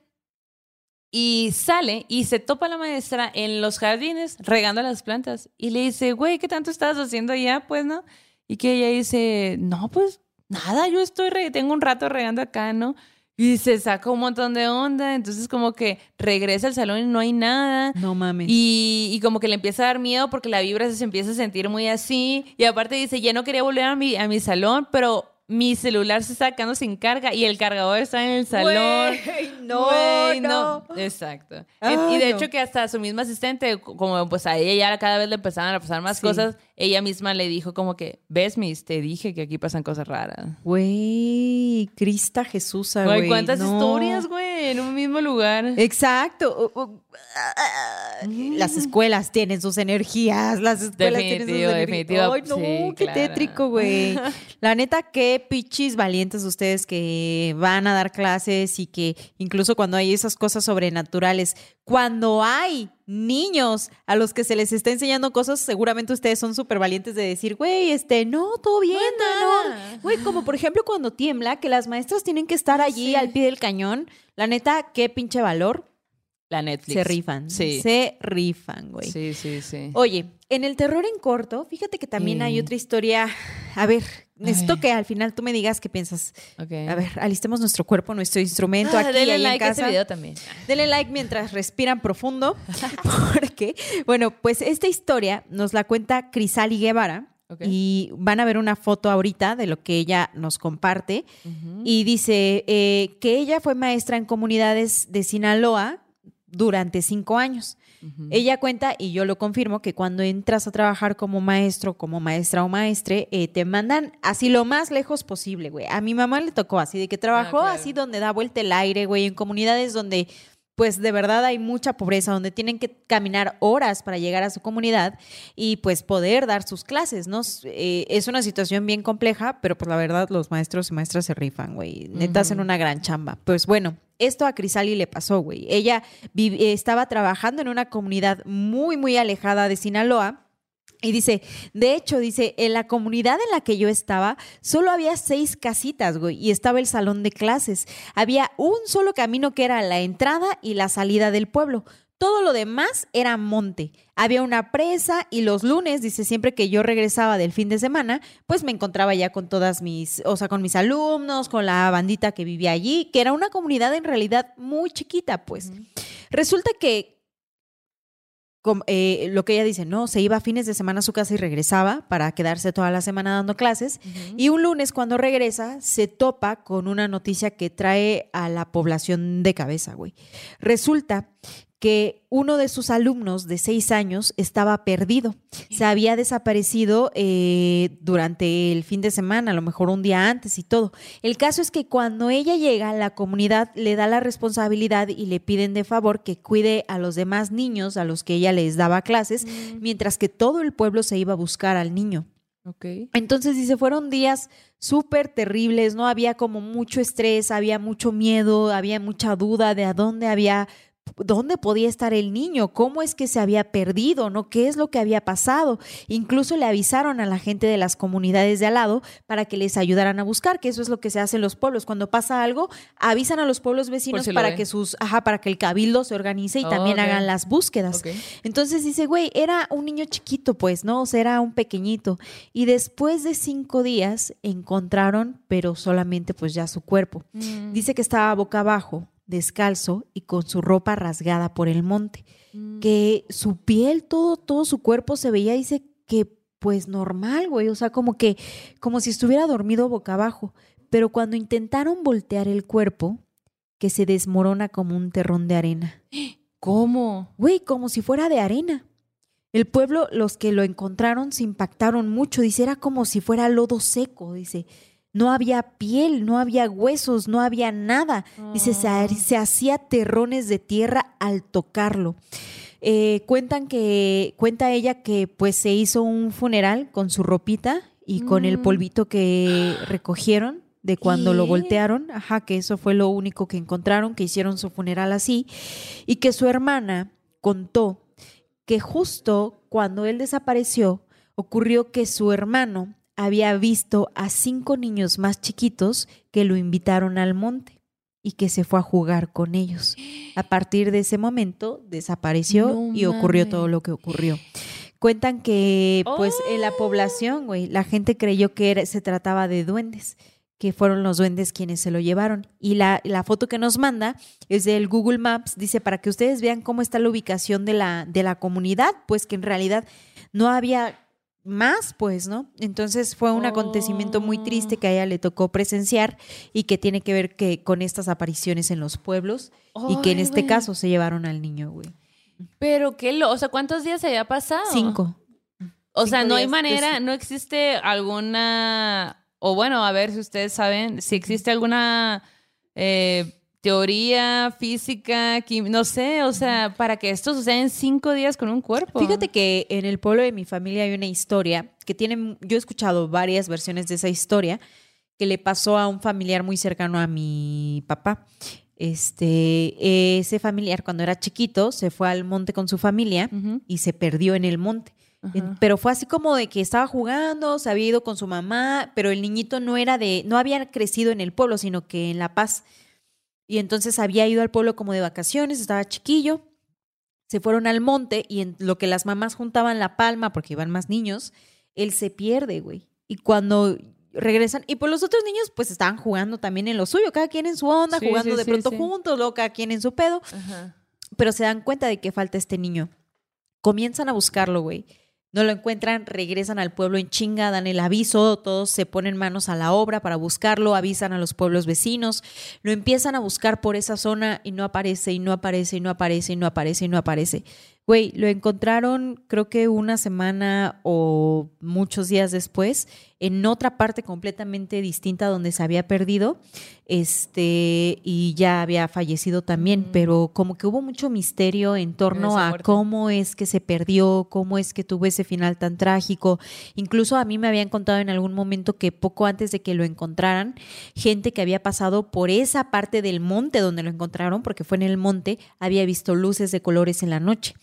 y sale y se topa la maestra en los jardines regando las plantas y le dice, güey, ¿qué tanto estás haciendo allá? Pues, ¿no? Y que ella dice, no, pues nada, yo estoy, re- tengo un rato regando acá, ¿no? Y se saca un montón de onda, entonces como que regresa al salón y no hay nada. No mames. Y, y como que le empieza a dar miedo porque la vibra se empieza a sentir muy así. Y aparte dice, ya no quería volver a mi, a mi salón, pero mi celular se está quedando sin carga y el cargador está en el salón. Güey, no, Güey, no. Exacto. Y de no. hecho que hasta su misma asistente, como pues a ella ya cada vez le empezaban a pasar más Sí. cosas, ella misma le dijo como que, ves, Miss, te dije que aquí pasan cosas raras. Güey, Crista Jesús, Güey, güey. ¿cuántas no. historias, güey, en un mismo lugar? Exacto. O- Las escuelas tienen sus energías, las escuelas tienen sus energías. definitivo. Ay, no, Sí, qué claro. tétrico, güey. La neta, qué pichis valientes ustedes que van a dar clases y que incluso cuando hay esas cosas sobrenaturales, cuando hay niños a los que se les está enseñando cosas, seguramente ustedes son súper valientes de decir, güey, este, no, todo bien, no. Güey, como por ejemplo cuando tiembla, que las maestras tienen que estar allí Sí. al pie del cañón. La neta, qué pinche valor. La Netflix. Se rifan. Sí. Se rifan, güey. Sí, sí, sí. Oye, en el terror en corto, fíjate que también hay Eh. otra historia. A ver, necesito Ay. que al final tú me digas qué piensas. Ok. A ver, alistemos nuestro cuerpo, nuestro instrumento Ah, aquí denle ahí like en a este casa. video también. Denle like mientras respiran profundo. Porque, bueno, pues esta historia nos la cuenta Crisali Guevara. Ok. Y van a ver una foto ahorita de lo que ella nos comparte. Y dice eh, que ella fue maestra en comunidades de Sinaloa durante cinco años. Ella cuenta, y yo lo confirmo, que cuando entras a trabajar como maestro, como maestra o maestre, eh, te mandan así lo más lejos posible, güey. A mi mamá le tocó así, de que trabajó claro. así donde da vuelta el aire, güey, en comunidades donde pues de verdad hay mucha pobreza, donde tienen que caminar horas para llegar a su comunidad y pues poder dar sus clases, ¿no? Eh, es una situación bien compleja, pero pues la verdad los maestros y maestras se rifan, güey. Neta hacen una gran chamba. Pues bueno, esto a Crisali le pasó, güey. Ella estaba trabajando en una comunidad muy, muy alejada de Sinaloa. Y dice, de hecho, dice, en la comunidad en la que yo estaba, solo había seis casitas, güey, y estaba el salón de clases. Había un solo camino que era la entrada y la salida del pueblo. Todo lo demás era monte. Había una presa y los lunes, dice, siempre que yo regresaba del fin de semana, pues me encontraba ya con todas mis, o sea, con mis alumnos, con la bandita que vivía allí, que era una comunidad en realidad muy chiquita, pues. Resulta que eh, lo que ella dice, no, se iba a fines de semana a su casa y regresaba para quedarse toda la semana dando clases. Y un lunes cuando regresa se topa con una noticia que trae a la población de cabeza, güey. Resulta que uno de sus alumnos de seis años estaba perdido. Se había desaparecido eh, durante el fin de semana, a lo mejor un día antes y todo. El caso es que cuando ella llega, la comunidad le da la responsabilidad y le piden de favor que cuide a los demás niños a los que ella les daba clases, mientras que todo el pueblo se iba a buscar al niño. Ok. Entonces dice, fueron días súper terribles, ¿no? Había como mucho estrés, había mucho miedo, había mucha duda de a dónde había, dónde podía estar el niño, cómo es que se había perdido, ¿no? ¿Qué es lo que había pasado? Incluso le avisaron a la gente de las comunidades de al lado para que les ayudaran a buscar, que eso es lo que se hace en los pueblos. Cuando pasa algo, avisan a los pueblos vecinos si lo para ven. que sus, ajá, para que el cabildo se organice y Oh, también hagan las búsquedas. Entonces dice, güey, era un niño chiquito, pues, ¿no? O sea, era un pequeñito. Y después de cinco días encontraron, pero solamente pues ya su cuerpo. Mm. Dice que estaba boca abajo, descalzo y con su ropa rasgada por el monte. Mm. Que su piel, todo, todo su cuerpo se veía, dice que pues normal, güey. O sea, como que, como si estuviera dormido boca abajo. Pero cuando intentaron voltear el cuerpo, que se desmorona como un terrón de arena. ¿Cómo? Güey, como si fuera de arena. El pueblo, los que lo encontraron, se impactaron mucho. Dice, era como si fuera lodo seco. Dice, no había piel, no había huesos, no había nada. Dice, se, ha- se hacía terrones de tierra al tocarlo. Eh, cuentan que, cuenta ella que pues se hizo un funeral con su ropita y con el Mm. polvito que recogieron de cuando lo voltearon, ajá, que eso fue lo único que encontraron, que hicieron su funeral así, y que su hermana contó que justo cuando él desapareció, ocurrió que su hermano había visto a cinco niños más chiquitos que lo invitaron al monte y que se fue a jugar con ellos. A partir de ese momento desapareció No y ocurrió todo lo que ocurrió. Cuentan que, pues, en la población, güey, la gente creyó que era- se trataba de duendes, que fueron los duendes quienes se lo llevaron. Y la, la foto que nos manda es del Google Maps, dice, para que ustedes vean cómo está la ubicación de la, de la comunidad, pues que en realidad no había más, pues, ¿no? Entonces fue un acontecimiento muy triste que a ella le tocó presenciar y que tiene que ver que con estas apariciones en los pueblos y que en este caso se llevaron al niño, güey. Pero qué lo, o sea, ¿cuántos días se había pasado? Cinco. O sea, no hay manera, de- no existe alguna, o bueno, a ver si ustedes saben, si existe alguna eh, teoría física, no sé, o sea, para que esto suceda en cinco días con un cuerpo. Fíjate que en el pueblo de mi familia hay una historia que tiene, yo he escuchado varias versiones de esa historia que le pasó a un familiar muy cercano a mi papá. Este, ese familiar cuando era chiquito se fue al monte con su familia y se perdió en el monte. Pero fue así como de que estaba jugando, se había ido con su mamá, pero el niñito no era de, no había crecido en el pueblo, sino que en La Paz. Y entonces había ido al pueblo como de vacaciones, estaba chiquillo. Se fueron al monte y en lo que las mamás juntaban la palma, porque iban más niños, él se pierde, güey. Y cuando regresan, y pues los otros niños pues estaban jugando también en lo suyo, cada quien en su onda, Sí, jugando sí, de sí, pronto juntos, luego cada quien en su pedo Ajá. pero se dan cuenta de que falta este niño. Comienzan a buscarlo, güey. No lo encuentran, regresan al pueblo en chinga, dan el aviso, todos se ponen manos a la obra para buscarlo, avisan a los pueblos vecinos, lo empiezan a buscar por esa zona y no aparece, y no aparece, y no aparece, y no aparece, y no aparece. Güey, lo encontraron creo que una semana o muchos días después en otra parte completamente distinta donde se había perdido este y ya había fallecido también, pero como que hubo mucho misterio en torno a muerte. cómo es que se perdió, cómo es que tuvo ese final tan trágico. Incluso a mí me habían contado en algún momento que poco antes de que lo encontraran, gente que había pasado por esa parte del monte donde lo encontraron, porque fue en el monte, había visto luces de colores en la noche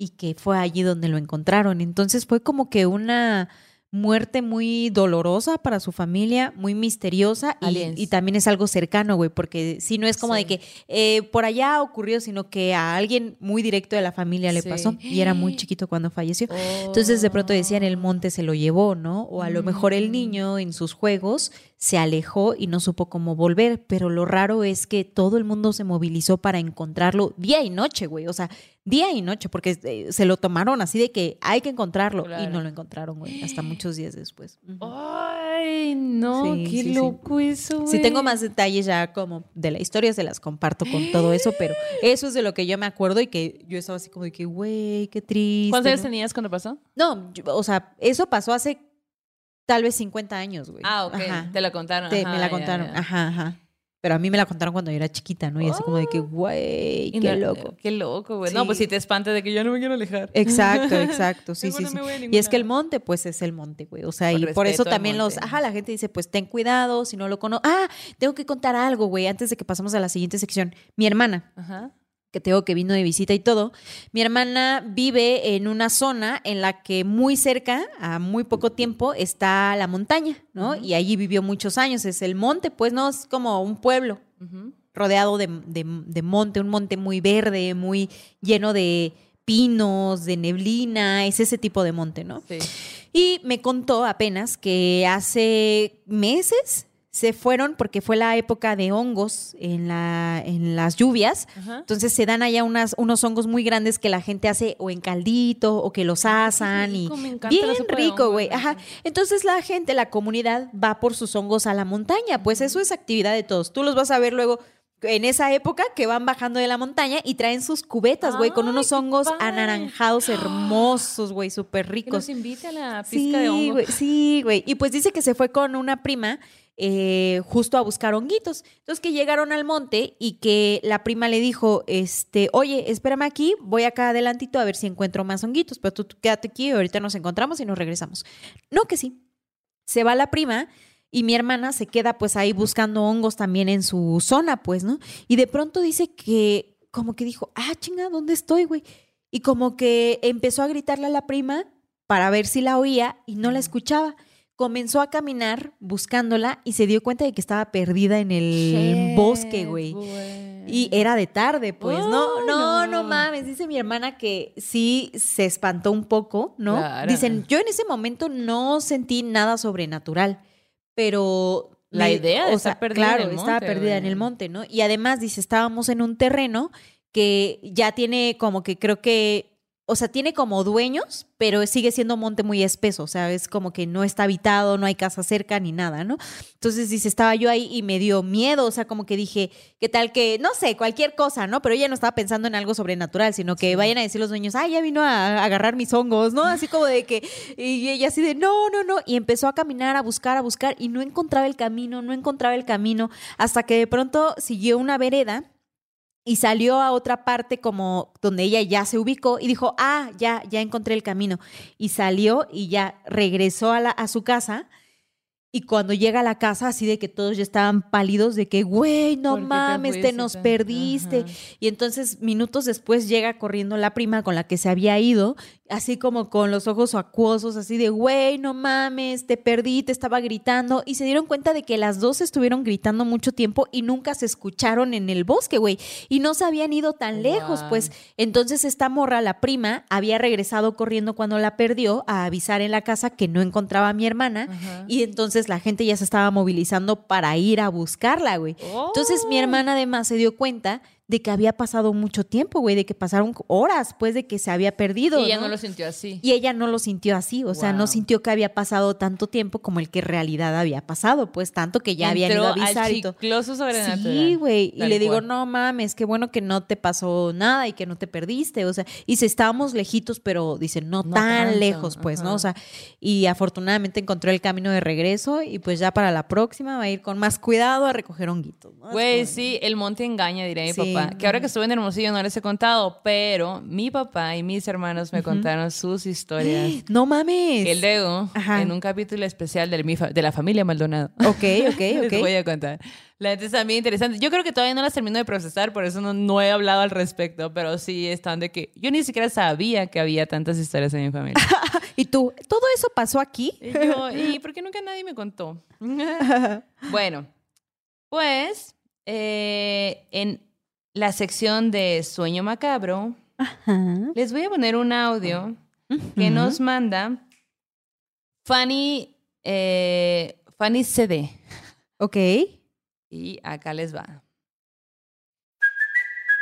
y que fue allí donde lo encontraron. Entonces fue como que una muerte muy dolorosa para su familia, muy misteriosa y, también es algo cercano, güey, porque si no es como Sí. de que eh, por allá ocurrió, sino que a alguien muy directo de la familia le Sí. pasó y era muy chiquito cuando falleció. Entonces de pronto decían el monte se lo llevó, ¿no? O a lo mejor el niño en sus juegos se alejó y no supo cómo volver, pero lo raro es que todo el mundo se movilizó para encontrarlo día y noche, güey, o sea, día y noche, porque eh, se lo tomaron así de que hay que encontrarlo y no lo encontraron, güey, hasta muchos días después. Ay, no, Sí, qué sí, sí. loco eso. Si tengo güey. más detalles ya como de la historia, se las comparto con todo eso, pero eso es de lo que yo me acuerdo y que yo estaba así como de que, güey, qué triste. ¿Cuántos años ¿no? tenías cuando pasó? No, yo- o sea, eso pasó hace tal vez 50 años, güey. Ah, ok. Ajá. Te la contaron. Te- Ajá, me la contaron, ya. ajá, ajá. Pero a mí me la contaron cuando yo era chiquita, ¿no? Y así como de que, güey, Y qué loco. Qué loco, güey. No, pues si te espantas de que yo no me quiero alejar. Exacto, exacto, sí, sí, no Y es que el monte, pues es el monte, güey. O sea, Con y por eso también los, ajá, la gente dice, pues ten cuidado, si no lo conoces. Ah, tengo que contar algo, güey, antes de que pasemos a la siguiente sección. Mi hermana, Ajá. Que tengo que vino de visita y todo. Mi hermana vive en una zona en la que muy cerca, a muy poco tiempo, está la montaña, ¿no? Y allí vivió muchos años. Es el monte, pues no es como un pueblo rodeado de, de- de monte, un monte muy verde, muy lleno de pinos, de neblina, es ese tipo de monte, ¿no? Sí. Y me contó apenas que hace meses se fueron porque fue la época de hongos en, la, en las lluvias. Ajá. Entonces se dan allá unas, unos hongos muy grandes que la gente hace o en caldito o que los asan rico, y me bien rico, güey. ajá. Entonces la gente, la comunidad va por sus hongos a la montaña. Pues eso es actividad de todos. Tú los vas a ver luego en esa época que van bajando de la montaña y traen sus cubetas, güey, con unos hongos anaranjados hermosos, güey, súper Que ricos. nos invite a la pizca Sí, de hongo. sí, güey. Y pues dice que se fue con una prima eh, justo a buscar honguitos. Entonces que llegaron al monte y que la prima le dijo, este, oye, espérame aquí, voy acá adelantito a ver si encuentro más honguitos, pero tú, tú quédate aquí, ahorita nos encontramos y nos regresamos. No, que sí. Se va la prima y mi hermana se queda pues ahí buscando hongos también en su zona, pues, ¿no? Y de pronto dice que, como que dijo, ah, chinga, ¿dónde estoy, güey? Y como que empezó a gritarle a la prima para ver si la oía y no la escuchaba. Comenzó a caminar buscándola y se dio cuenta de que estaba perdida en el bosque, güey. Y era de tarde, pues, ¿no? No, no, mames. Dice mi hermana que sí se espantó un poco, ¿no? Dicen, yo en ese momento no sentí nada sobrenatural, pero la idea de estar perdida claro, estaba perdida en el monte, ¿no? Y además dice, estábamos en un terreno que ya tiene como que creo que o sea, tiene como dueños, pero sigue siendo un monte muy espeso, o sea, es como que no está habitado, no hay casa cerca ni nada, ¿no? Entonces dice, estaba yo ahí y me dio miedo, o sea, como que dije, ¿qué tal que, no sé, cualquier cosa, ¿no? Pero ella no estaba pensando en algo sobrenatural, sino que vayan a decir los dueños, ay, ya vino a agarrar mis hongos, ¿no? Así como de que, y ella así de, no, no, no, y empezó a caminar, a buscar, a buscar, y no encontraba el camino, no encontraba el camino, hasta que de pronto siguió una vereda y salió a otra parte como donde ella ya se ubicó y dijo, ah, ya, ya encontré el camino. Y salió y ya regresó a, la, a su casa y cuando llega a la casa, así de que todos ya estaban pálidos, de que, güey, no mames, te, nos perdiste. Y entonces, minutos después, llega corriendo la prima con la que se había ido, así como con los ojos acuosos, así de, güey, no mames, te perdí, te estaba gritando. Y se dieron cuenta de que las dos estuvieron gritando mucho tiempo y nunca se escucharon en el bosque, güey. Y no se habían ido tan lejos, pues. Entonces, esta morra, la prima, había regresado corriendo cuando la perdió a avisar en la casa que no encontraba a mi hermana. Y entonces la gente ya se estaba movilizando para ir a buscarla, güey. Entonces mi oh. hermana además se dio cuenta de que había pasado mucho tiempo, güey, de que pasaron horas, pues, de que se había perdido. Y ella ¿no? lo sintió así. Y ella no lo sintió así, o sea, no sintió que había pasado tanto tiempo como el que en realidad había pasado, pues, tanto que ya había ido a avisar y todo. Sí, güey. Y le digo, no mames, qué bueno que no te pasó nada y que no te perdiste, o sea, y si estábamos lejitos, pero dicen, no, tan lejos, pues, ¿no? O sea, y afortunadamente encontró el camino de regreso y pues ya para la próxima va a ir con más cuidado a recoger honguitos. Güey, sí, el monte engaña, diré mi papá que ahora que estuve en Hermosillo no les he contado, pero mi papá y mis hermanos me contaron sus historias. ¡No mames! El Lego, en un capítulo especial de, de la familia Maldonado. Ok, ok, ok. les voy a contar. La gente está bien interesante. Yo creo que todavía no las termino de procesar, por eso no, no he hablado al respecto, pero sí están de que yo ni siquiera sabía que había tantas historias en mi familia. ¿Y tú? ¿Todo eso pasó aquí? Y yo, ¿y por qué nunca nadie me contó? bueno, pues eh, en la sección de Sueño Macabro, les voy a poner un audio que nos manda Fanny, eh, Fanny CD. Ok. Y acá les va.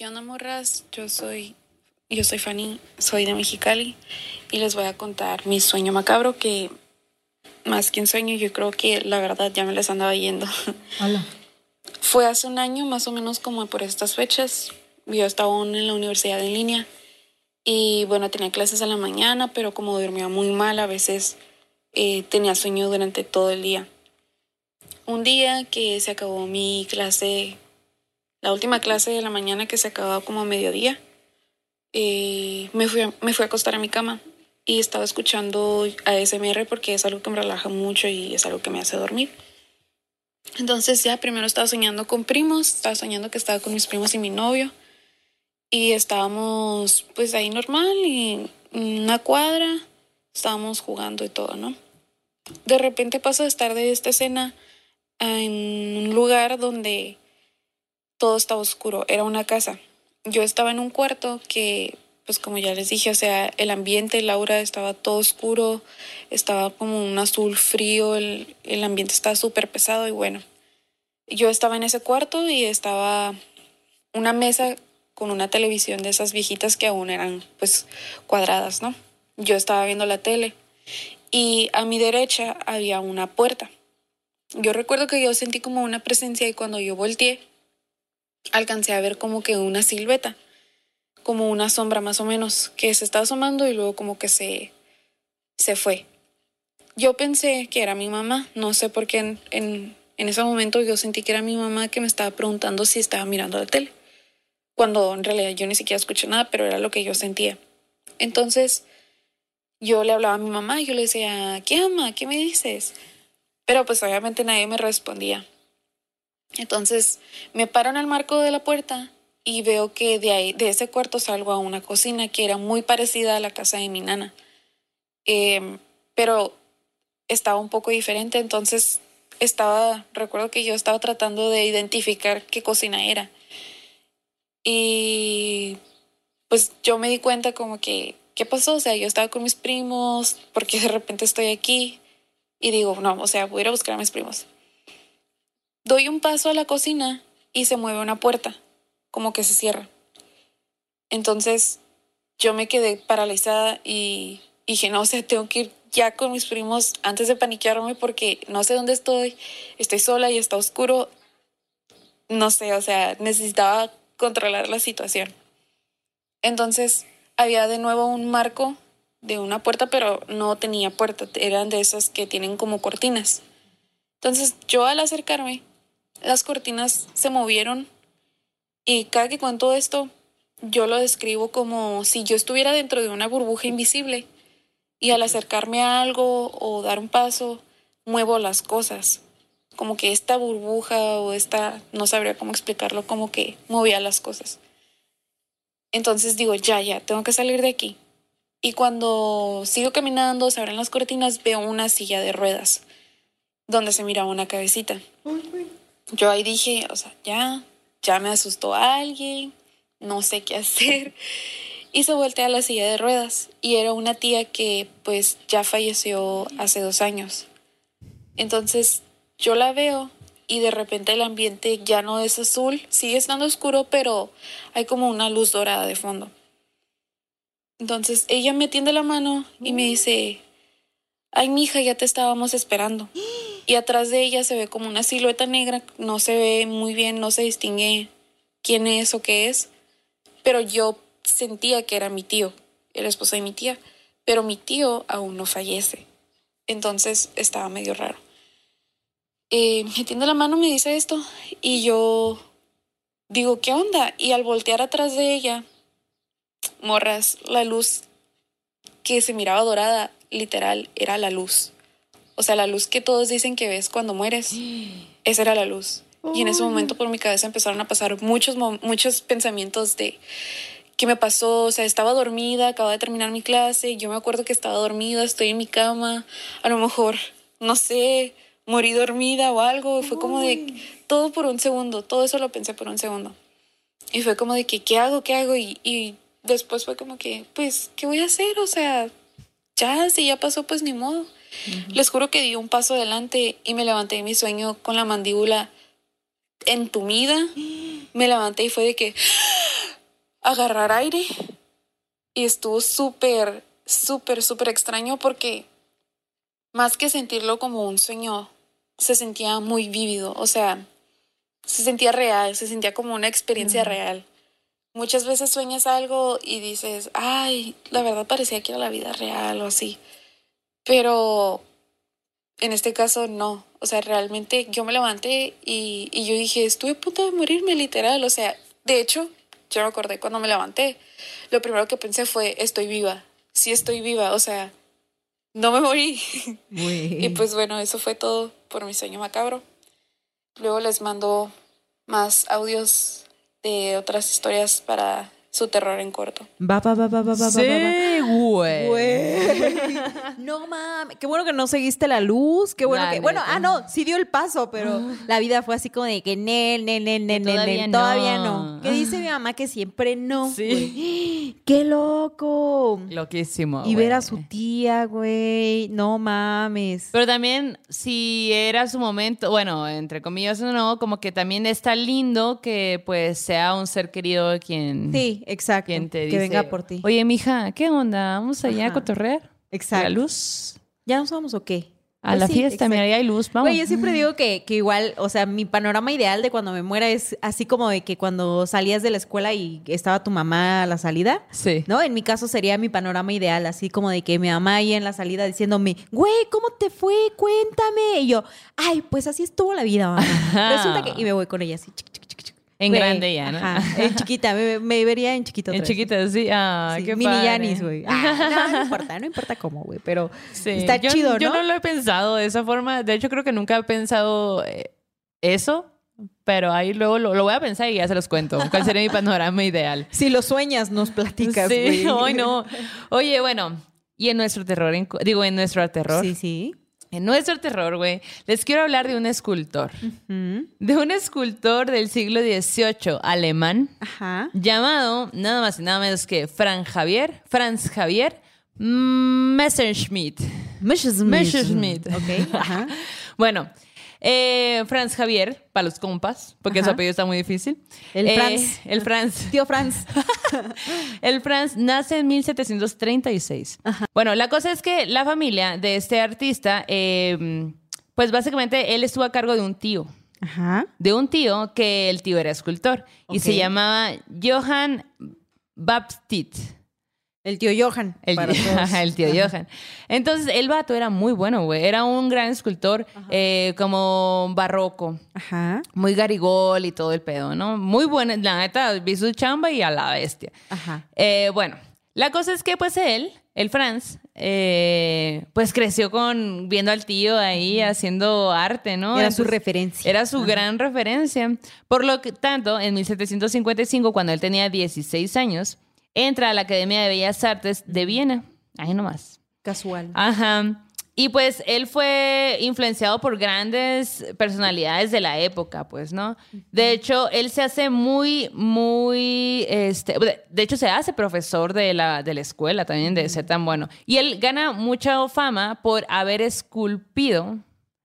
¿Qué onda, morras? Yo soy, yo soy Fanny, soy de Mexicali y les voy a contar mi sueño macabro que más que un sueño, yo creo que la verdad ya me les andaba yendo. Hola. Fue hace un año, más o menos como por estas fechas. Yo estaba aún en la universidad en línea y bueno, tenía clases a la mañana, pero como dormía muy mal, a veces eh, tenía sueño durante todo el día. Un día que se acabó mi clase la última clase de la mañana que se acababa como a mediodía, eh, me, fui a, me fui a acostar a mi cama y estaba escuchando ASMR porque es algo que me relaja mucho y es algo que me hace dormir. Entonces ya primero estaba soñando con primos, estaba soñando que estaba con mis primos y mi novio y estábamos pues ahí normal y en una cuadra, estábamos jugando y todo, ¿no? De repente paso de estar de esta escena en un lugar donde todo estaba oscuro, era una casa. Yo estaba en un cuarto que, pues como ya les dije, o sea, el ambiente, el aura estaba todo oscuro, estaba como un azul frío, el, el ambiente estaba súper pesado y bueno, yo estaba en ese cuarto y estaba una mesa con una televisión de esas viejitas que aún eran pues cuadradas, ¿no? Yo estaba viendo la tele y a mi derecha había una puerta. Yo recuerdo que yo sentí como una presencia y cuando yo volteé, alcancé a ver como que una silueta, como una sombra más o menos, que se estaba asomando y luego como que se, se fue. Yo pensé que era mi mamá, no sé por qué en, en, ese momento yo sentí que era mi mamá que me estaba preguntando si estaba mirando la tele, cuando en realidad yo ni siquiera escuché nada, pero era lo que yo sentía. Entonces yo le hablaba a mi mamá yo le decía, ¿qué ama? ¿Qué me dices? Pero pues obviamente nadie me respondía. Entonces me paro en el marco de la puerta y veo que de ahí, de ese cuarto salgo a una cocina que era muy parecida a la casa de mi nana. Em, pero estaba un poco diferente, entonces estaba, recuerdo que yo estaba tratando de identificar qué cocina era. Y pues yo me di cuenta como que, ¿qué pasó? O sea, yo estaba con mis primos, porque de repente estoy aquí y digo, no, o sea, voy a ir a buscar a mis primos. Doy un paso a la cocina y se mueve una puerta, como que se cierra. Entonces yo me quedé paralizada y dije, no, o sea, tengo que ir ya con mis primos antes de paniquearme porque no sé dónde estoy, estoy sola y está oscuro. No sé, o sea, necesitaba controlar la situación. Entonces había de nuevo un marco de una puerta, pero no tenía puerta, eran de esas que tienen como cortinas. Entonces yo al acercarme, las cortinas se movieron y cada que cuento esto, yo lo describo como si yo estuviera dentro de una burbuja invisible y al acercarme a algo o dar un paso, muevo las cosas. Como que esta burbuja o esta, no sabría cómo explicarlo, como que movía las cosas. Entonces digo, ya, ya, tengo que salir de aquí. Y cuando sigo caminando, se abren las cortinas, veo una silla de ruedas donde se miraba una cabecita. Yo ahí dije, o sea, ya, ya me asustó alguien, no sé qué hacer. Y se voltea a la silla de ruedas y era una tía que pues ya falleció hace dos años. Entonces yo la veo y de repente el ambiente ya no es azul, sigue estando oscuro, pero hay como una luz dorada de fondo. Entonces ella me tiende la mano y me dice, ay, mija, ya te estábamos esperando. Y atrás de ella se ve como una silueta negra, no se ve muy bien, no se distingue quién es o qué es, pero yo sentía que era mi tío, el esposo de mi tía, pero mi tío aún no fallece. Entonces estaba medio raro. Eh, la mano, me dice esto y yo digo, ¿qué onda? Y al voltear atrás de ella, morras, la luz que se miraba dorada, literal, era la luz. O sea, la luz que todos dicen que ves cuando mueres, esa era la luz. Y en ese momento por mi cabeza empezaron a pasar muchos, muchos pensamientos de qué me pasó, o sea, estaba dormida, acababa de terminar mi clase, yo me acuerdo que estaba dormida, estoy en mi cama, a lo mejor, no sé, morí dormida o algo, fue como de todo por un segundo, todo eso lo pensé por un segundo. Y fue como de que, ¿qué hago? ¿Qué hago? Y, y después fue como que, pues, ¿qué voy a hacer? O sea, ya, si ya pasó, pues ni modo. Les juro que di un paso adelante y me levanté de mi sueño con la mandíbula entumida. Me levanté y fue de que agarrar aire. Y estuvo súper, súper, súper extraño porque más que sentirlo como un sueño, se sentía muy vívido, o sea, se sentía real, se sentía como una experiencia real. Muchas veces sueñas algo y dices, ay, la verdad parecía que era la vida real o así, pero en este caso no, o sea, realmente yo me levanté y, y yo dije, estuve a punto de morirme literal, o sea, de hecho, yo me acordé cuando me levanté, lo primero que pensé fue, estoy viva, sí estoy viva, o sea, no me morí. y pues bueno, eso fue todo por mi sueño macabro. Luego les mando más audios de otras historias para su terror en corto. Va, va, va, va, va, va, Sí, güey. Güey. No mames. Qué bueno que no seguiste la luz. Qué bueno La que. Bueno, ah, no, sí dio el paso, pero la vida fue así como de que nel, nel, nel, nel, nel, todavía nel, no. todavía no. Que dice mi mamá que siempre no. Sí. güey. ¡Qué loco! Loquísimo. Y ver a su tía, güey. No mames. Pero también, si era su momento, bueno, entre comillas o no, como que también está lindo que pues sea un ser querido quien, Sí, exacto. quien te que venga por ti. Oye, mija, ¿qué onda? ¿Vamos allá a Ajá. cotorrear? Exacto. La luz. ¿Ya nos vamos o qué? A Pues la sí, fiesta, mira, ahí hay luz, vamos. Güey, yo siempre digo que, que igual, o sea, mi panorama ideal de cuando me muera es así como de que cuando salías de la escuela y estaba tu mamá a la salida. Sí. ¿No? En mi caso sería mi panorama ideal, así como de que mi mamá ahí en la salida diciéndome, güey, ¿cómo te fue? Cuéntame. Y yo, ay, pues así estuvo la vida, mamá. Resulta que, y me voy con ella así, chic. En Güey, grande ya, ¿no? Ajá, en chiquita, me, me vería en chiquito. En chiquita, sí. Ah, Sí, qué mini padre. Yanis, güey. Ah, no, no importa, no importa cómo, güey, pero Sí. está Yo- chido, ¿no? Yo no lo he pensado de esa forma. De hecho, creo que nunca he pensado eh, eso. Pero ahí luego lo, lo voy a pensar y ya se los cuento. ¿Cuál sería mi panorama ideal? Si lo sueñas, nos platicas, sí, hoy no. Oye, bueno, y en nuestro terror, digo, en nuestro terror, Sí, sí. En nuestro terror, güey, les quiero hablar de un escultor. De un escultor del siglo XVIII alemán Ajá. llamado nada más y nada menos que Franz Javier, Franz Javier Messerschmitt. Messerschmitt. Ok, ajá. Bueno, eh, Franz Javier, para los compas, porque su apellido está muy difícil. El Eh, Franz. El Franz. Tío Franz. El Franz nace en 1736. Bueno, la cosa es que la familia de este artista, eh, pues básicamente él estuvo a cargo de un tío. Ajá. De un tío que el tío era escultor y se llamaba Johann Baptist. El tío Johan. El, para todos. Ajá, el tío Johan. Entonces, el vato era muy bueno, güey. Era un gran escultor, eh, como barroco. Ajá. Muy garigol y todo el pedo, ¿no? Muy bueno. La neta, vi su chamba y a la bestia. Ajá. Eh, bueno, la cosa es que, pues, él, el Franz, eh, pues creció con viendo al tío ahí haciendo arte, ¿no? Era su referencia. Era su gran referencia. Por lo que tanto, en 1755, cuando él tenía 16 años, entra a la Academia de Bellas Artes de Viena. Ahí nomás. Casual. Ajá. Y pues él fue influenciado por grandes personalidades de la época, pues, ¿no? De hecho, él se hace muy, muy, este, de- hecho se hace profesor de la, de la escuela también, de ser tan bueno. Y él gana mucha fama por haber esculpido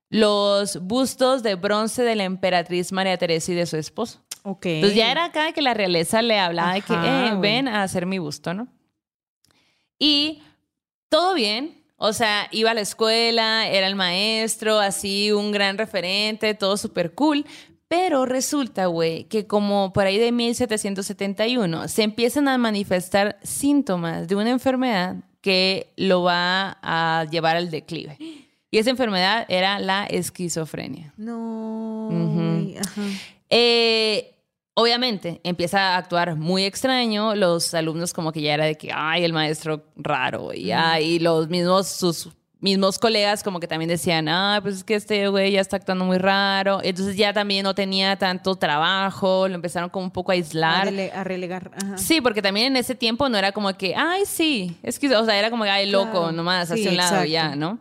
los bustos de bronce de la emperatriz María Teresa y de su esposo. Ok. Entonces ya era acá que la realeza le hablaba de que, Ajá, eh, ven a hacer mi busto, ¿no? Y todo bien. O sea, iba a la escuela, era el maestro, así, un gran referente, todo súper cool. Pero resulta, güey, que como por ahí de 1771 se empiezan a manifestar síntomas de una enfermedad que lo va a llevar al declive. Y esa enfermedad era la esquizofrenia. No. Ujú. güey, Ajá. Eh, obviamente, empieza a actuar muy extraño. Los alumnos como que ya era de que, ay, el maestro raro. Y, ay, los mismos, sus mismos colegas como que también decían, ah, pues es que este güey ya está actuando muy raro. Entonces ya también no tenía tanto trabajo, lo empezaron como un poco a A, aislar. rele- a relegar. Ajá. Sí, porque también en ese tiempo no era como que, ay, sí, es que, o sea, era como que, ay, loco, Claro. nomás, Sí, hacia un lado exacto. ya, ¿no?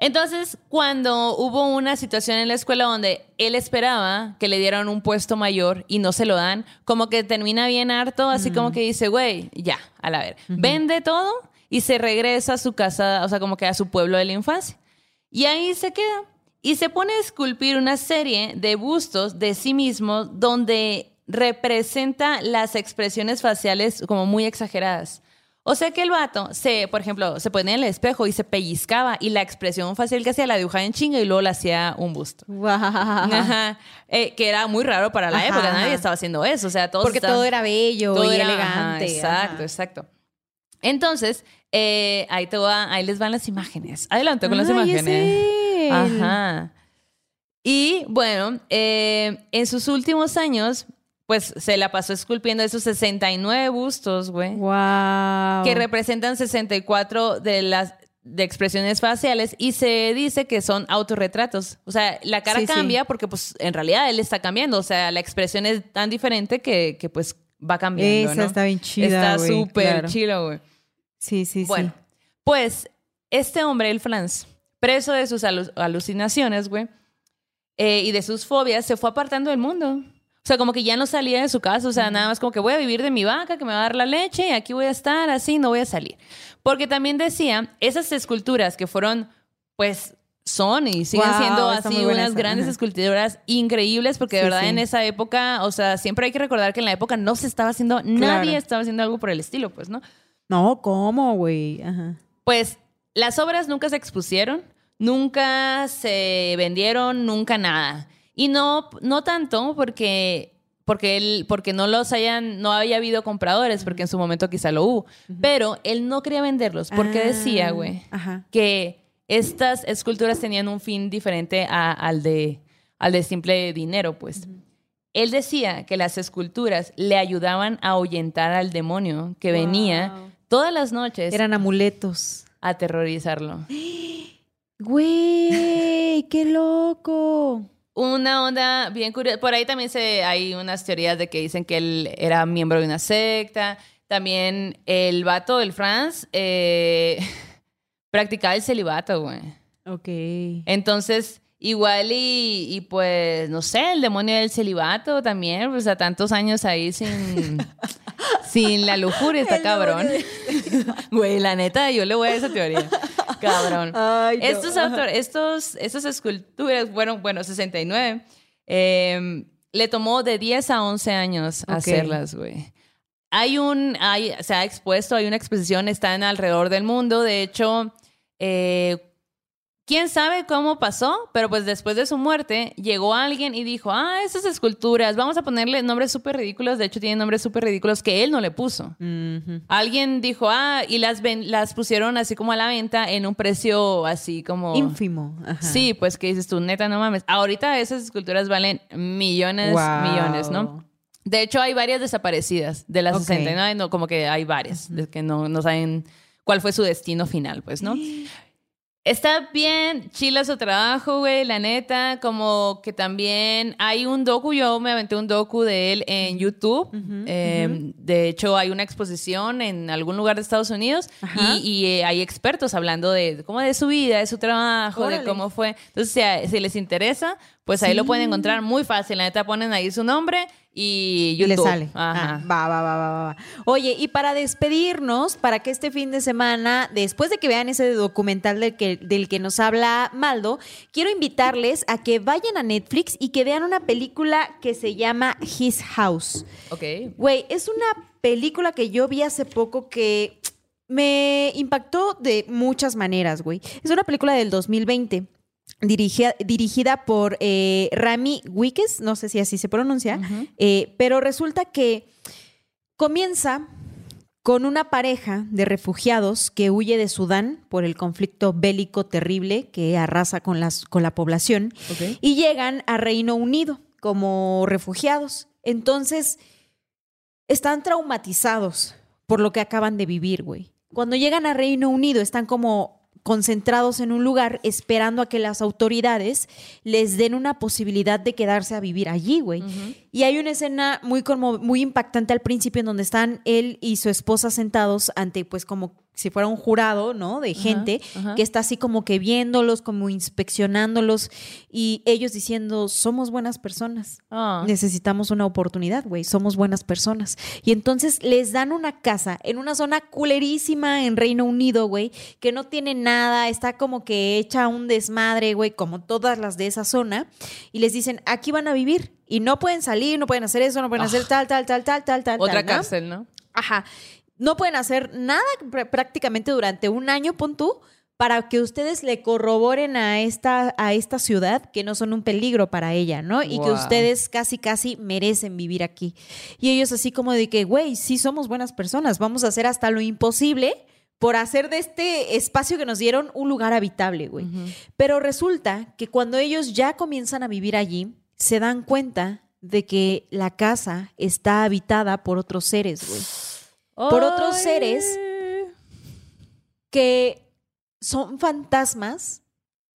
Entonces, cuando hubo una situación en la escuela donde él esperaba que le dieran un puesto mayor y no se lo dan, como que termina bien harto, así como que dice, güey, ya, a la ver, vende todo y se regresa a su casa, o sea, como que a su pueblo de la infancia. Y ahí se queda. Y se pone a esculpir una serie de bustos de sí mismo donde representa las expresiones faciales como muy exageradas. O sea que el vato se, por ejemplo, se ponía en el espejo y se pellizcaba y la expresión facial que hacía la dibujaba en chinga y luego le hacía un busto. Guau. Ajá. Eh, que era muy raro para la Ajá, época, nadie ajá. estaba haciendo eso. O sea, todos Porque estaban- todo era bello todo y era- elegante. ajá, exacto, exacto. Entonces, eh, ahí, te va- ahí les van las imágenes. Adelante con las imágenes. Ajá. Y bueno, eh, en sus últimos años, pues se la pasó esculpiendo esos 69 bustos, güey, Wow. que representan 64 de las de expresiones faciales y se dice que son autorretratos. O sea, la cara Sí, sí. cambia porque pues en realidad él está cambiando. O sea, la expresión es tan diferente que, que, pues va cambiando. Esa ¿no? está bien chida, Está súper claro. chido, güey. Sí, sí, Bueno, sí. pues este hombre, el Franz, preso de sus alu- alucinaciones, güey, eh, y de sus fobias, se fue apartando del mundo. O sea, como que ya no salía de su casa, o sea, nada más como que voy a vivir de mi vaca, que me va a dar la leche, y aquí voy a estar, así, no voy a salir. Porque también decía, esas esculturas que fueron, pues, son y siguen siendo así unas grandes ajá. esculturas increíbles, porque de Sí, verdad sí. en esa época, o sea, siempre hay que recordar que en la época no se estaba haciendo, nadie estaba haciendo algo por el estilo, pues, ¿no? No, ¿cómo, güey? Pues las obras nunca se expusieron, nunca se vendieron, nunca nada. Y no, no tanto porque porque él, porque no los hayan, no había habido compradores, porque en su momento quizá lo hubo. Pero él no quería venderlos, porque decía, Ah, güey, Ajá. que estas esculturas tenían un fin diferente a- al, de, al de simple dinero, pues. Él decía que las esculturas le ayudaban a ahuyentar al demonio que venía todas las noches Eran amuletos. a aterrorizarlo. Güey, qué loco. Una onda bien curiosa. Por ahí también se, hay unas teorías de que dicen que él era miembro de una secta. También el vato, el Franz, eh, practicaba el celibato, güey. Ok. Entonces, igual y, y, pues, no sé, el demonio del celibato también, pues a tantos años ahí sin, sin la lujuria, está El cabrón. Güey, la neta, yo le voy a esa teoría. Cabrón. Ay. Estos autores, estos, estas esculturas fueron, bueno, 69. eh, le tomó de 10 a 11 años hacerlas, güey. Hay un, hay, se ha expuesto, hay una exposición, están alrededor del mundo. De hecho, eh, quién sabe cómo pasó, pero pues después de su muerte llegó alguien y dijo, ah, esas esculturas, vamos a ponerle nombres súper ridículos. De hecho, tienen nombres súper ridículos que él no le puso. Alguien dijo, ah, y las, ven- las pusieron así como a la venta en un precio así como... Ínfimo. Ajá. Sí, pues que dices tú, neta, no mames. Ahorita esas esculturas valen millones, Wow. millones, ¿no? De hecho, hay varias desaparecidas. De las Ok. 69, no, como que hay varias, de que no, no saben cuál fue su destino final, pues, ¿no? Está bien chila su trabajo, güey, la neta. Como que también hay un docu, yo me aventé un docu de él en YouTube. Eh, De hecho, hay una exposición en algún lugar de Estados Unidos Ajá. y, y, eh, hay expertos hablando de como de su vida, de su trabajo, Órale. de cómo fue. Entonces, si les interesa, pues ahí lo pueden encontrar muy fácil. La neta ponen ahí su nombre y Y YouTube. le sale. Ajá. Ah, va, va, va, va, va, va. Oye, y para despedirnos, para que este fin de semana, después de que vean ese documental del que, del que nos habla Maldo, quiero invitarles a que vayan a Netflix y que vean una película que se llama His House. Ok. Güey, es una película que yo vi hace poco que me impactó de muchas maneras, güey. Es una película del 2020. Dirigida, dirigida por eh, Rami Wikes, no sé si así se pronuncia, eh, pero resulta que comienza con una pareja de refugiados que huye de Sudán por el conflicto bélico terrible que arrasa con, las, con la población y llegan a Reino Unido como refugiados. Entonces, están traumatizados por lo que acaban de vivir, güey. Cuando llegan a Reino Unido, están como concentrados en un lugar esperando a que las autoridades les den una posibilidad de quedarse a vivir allí, güey. Y hay una escena muy, conmo- muy impactante al principio en donde están él y su esposa sentados ante, pues, como si fuera un jurado, ¿no? De gente ajá. que está así como que viéndolos, como inspeccionándolos y ellos diciendo, somos buenas personas. Ah. Necesitamos una oportunidad, güey. Somos buenas personas. Y entonces les dan una casa en una zona culerísima en Reino Unido, güey, que no tiene nada, está como que hecha un desmadre, güey, como todas las de esa zona. Y les dicen, aquí van a vivir. Y no pueden salir, no pueden hacer eso, no pueden hacer tal, tal, tal, tal, tal, tal. Otra tal, ¿no? cárcel, ¿no? Ajá. No pueden hacer nada pr- prácticamente durante un año, pon tú, para que ustedes le corroboren a esta, a esta ciudad que no son un peligro para ella, ¿no? Y que ustedes casi, casi merecen vivir aquí. Y ellos así como de que, güey, sí somos buenas personas, vamos a hacer hasta lo imposible por hacer de este espacio que nos dieron un lugar habitable, güey. Pero resulta que cuando ellos ya comienzan a vivir allí, se dan cuenta de que la casa está habitada por otros seres, güey por otros seres que son fantasmas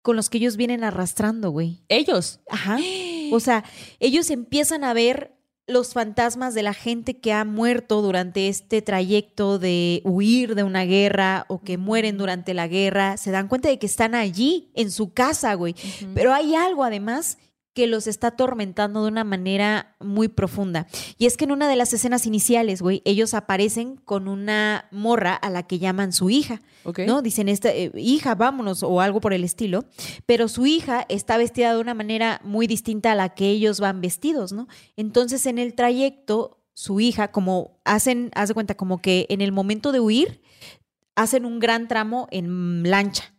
con los que ellos vienen arrastrando, güey. Ellos. Ajá. O sea, ellos empiezan a ver los fantasmas de la gente que ha muerto durante este trayecto de huir de una guerra o que mueren durante la guerra. Se dan cuenta de que están allí, en su casa, güey. Pero hay algo además que los está atormentando de una manera muy profunda. Y es que en una de las escenas iniciales, güey, ellos aparecen con una morra a la que llaman su hija. Ok. ¿no? Dicen, esta, eh, hija, vámonos, o algo por el estilo. Pero su hija está vestida de una manera muy distinta a la que ellos van vestidos, ¿no? Entonces, en el trayecto, su hija, como hacen, haz de cuenta, como que en el momento de huir, hacen un gran tramo en lancha.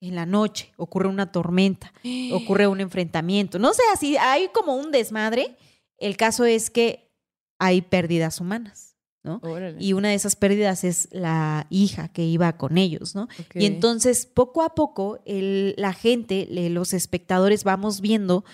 En la noche, ocurre una tormenta, ocurre un enfrentamiento. No sé, así hay como un desmadre. El caso es que hay pérdidas humanas. ¿no? Órale. Y una de esas pérdidas es la hija que iba con ellos, ¿no? Y entonces, poco a poco, el- la gente, los espectadores, vamos viendo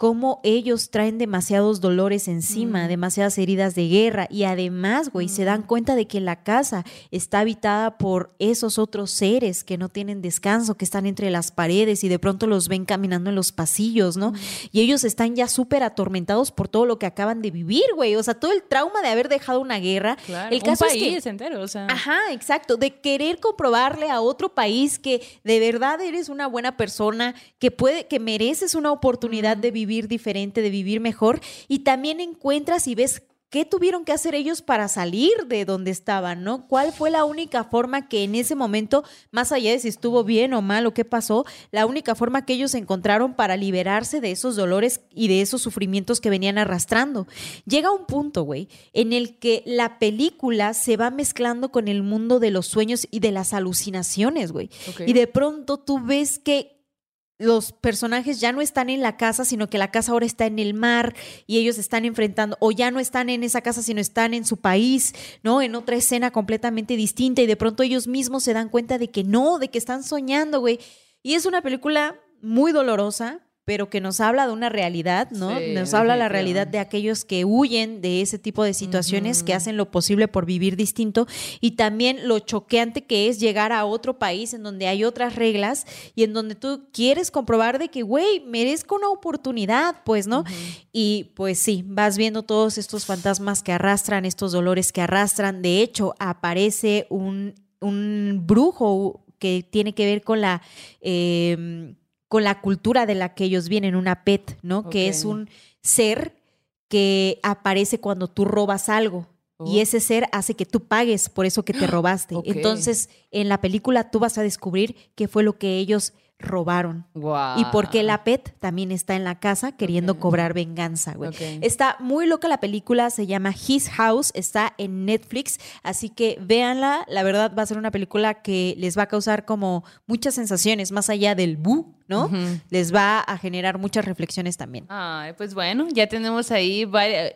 cómo ellos traen demasiados dolores encima, Mm. demasiadas heridas de guerra. Y además, güey, se dan cuenta de que la casa está habitada por esos otros seres que no tienen descanso, que están entre las paredes y de pronto los ven caminando en los pasillos, ¿no? Y ellos están ya súper atormentados por todo lo que acaban de vivir, güey. O sea, todo el trauma de haber dejado una guerra. Claro, El caso un es que- entero, o sea. Ajá, exacto. De querer comprobarle a otro país que de verdad eres una buena persona, que puede, que mereces una oportunidad de vivir diferente, de vivir mejor. Y también encuentras y ves qué tuvieron que hacer ellos para salir de donde estaban, ¿no? ¿Cuál fue la única forma que en ese momento, más allá de si estuvo bien o mal o qué pasó, la única forma que ellos encontraron para liberarse de esos dolores y de esos sufrimientos que venían arrastrando? Llega un punto, güey, en el que la película se va mezclando con el mundo de los sueños y de las alucinaciones, güey. Y de pronto tú ves que los personajes ya no están en la casa, sino que la casa ahora está en el mar y ellos están enfrentando, o ya no están en esa casa, sino están en su país, ¿no? En otra escena completamente distinta y de pronto ellos mismos se dan cuenta de que no, de que están soñando, güey. Y es una película muy dolorosa, pero que nos habla de una realidad, ¿no? Sí, nos habla la realidad de aquellos que huyen de ese tipo de situaciones, que hacen lo posible por vivir distinto y también lo choqueante que es llegar a otro país en donde hay otras reglas y en donde tú quieres comprobar de que, güey, merezco una oportunidad, pues, ¿no? Y pues sí, vas viendo todos estos fantasmas que arrastran, estos dolores que arrastran. De hecho, aparece un, un brujo que tiene que ver con la... eh, con la cultura de la que ellos vienen, una pet, ¿no? Que es un ser que aparece cuando tú robas algo. Y Oh. ese ser hace que tú pagues por eso que te robaste. Entonces, en la película tú vas a descubrir qué fue lo que ellos robaron. Guau. Y por qué la pet también está en la casa queriendo cobrar venganza, güey. Está muy loca la película, se llama His House, está en Netflix, así que véanla. La verdad va a ser una película que les va a causar como muchas sensaciones, más allá del bu, ¿no? Ujú. Les va a generar muchas reflexiones también. Ay, pues bueno, ya tenemos ahí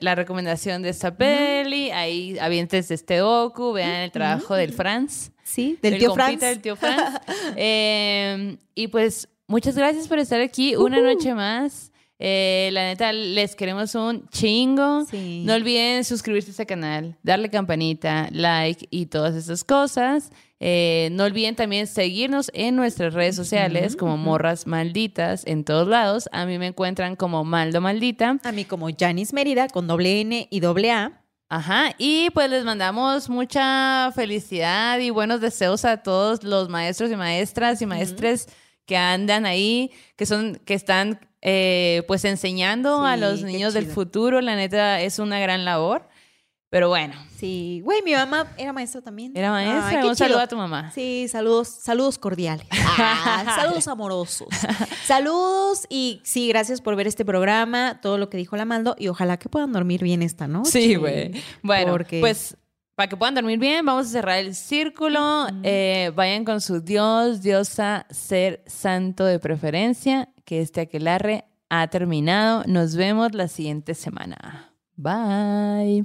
la recomendación de esta peli, ahí avientes de este docu, vean el trabajo del Franz. Sí, del tío Franz. del tío Franz. Eh, y pues muchas gracias por estar aquí una noche más. Eh, la neta, les queremos un chingo. Sí. No olviden suscribirse a este canal, darle campanita, like y todas esas cosas. Eh, no olviden también seguirnos en nuestras redes sociales como Morras Malditas en todos lados. A mí me encuentran como Maldo Maldita. A mí como Janice Mérida con doble N y doble A. Ajá, y pues les mandamos mucha felicidad y buenos deseos a todos los maestros y maestras y maestres que andan ahí, que son, que están eh, pues enseñando a los niños del futuro. La neta es una gran labor. Pero bueno, Sí, güey, mi mamá era maestra también. era maestra. Ay, Un saludo a tu mamá. Sí, saludos, saludos cordiales. Ah, saludos amorosos. Saludos y sí, gracias por ver este programa, todo lo que dijo la Maldo y ojalá que puedan dormir bien esta noche. Sí, güey. Bueno, Porque- pues para que puedan dormir bien, vamos a cerrar el círculo. Eh, vayan con su Dios, diosa, ser santo de preferencia, que este aquelarre ha terminado. Nos vemos la siguiente semana. Bye.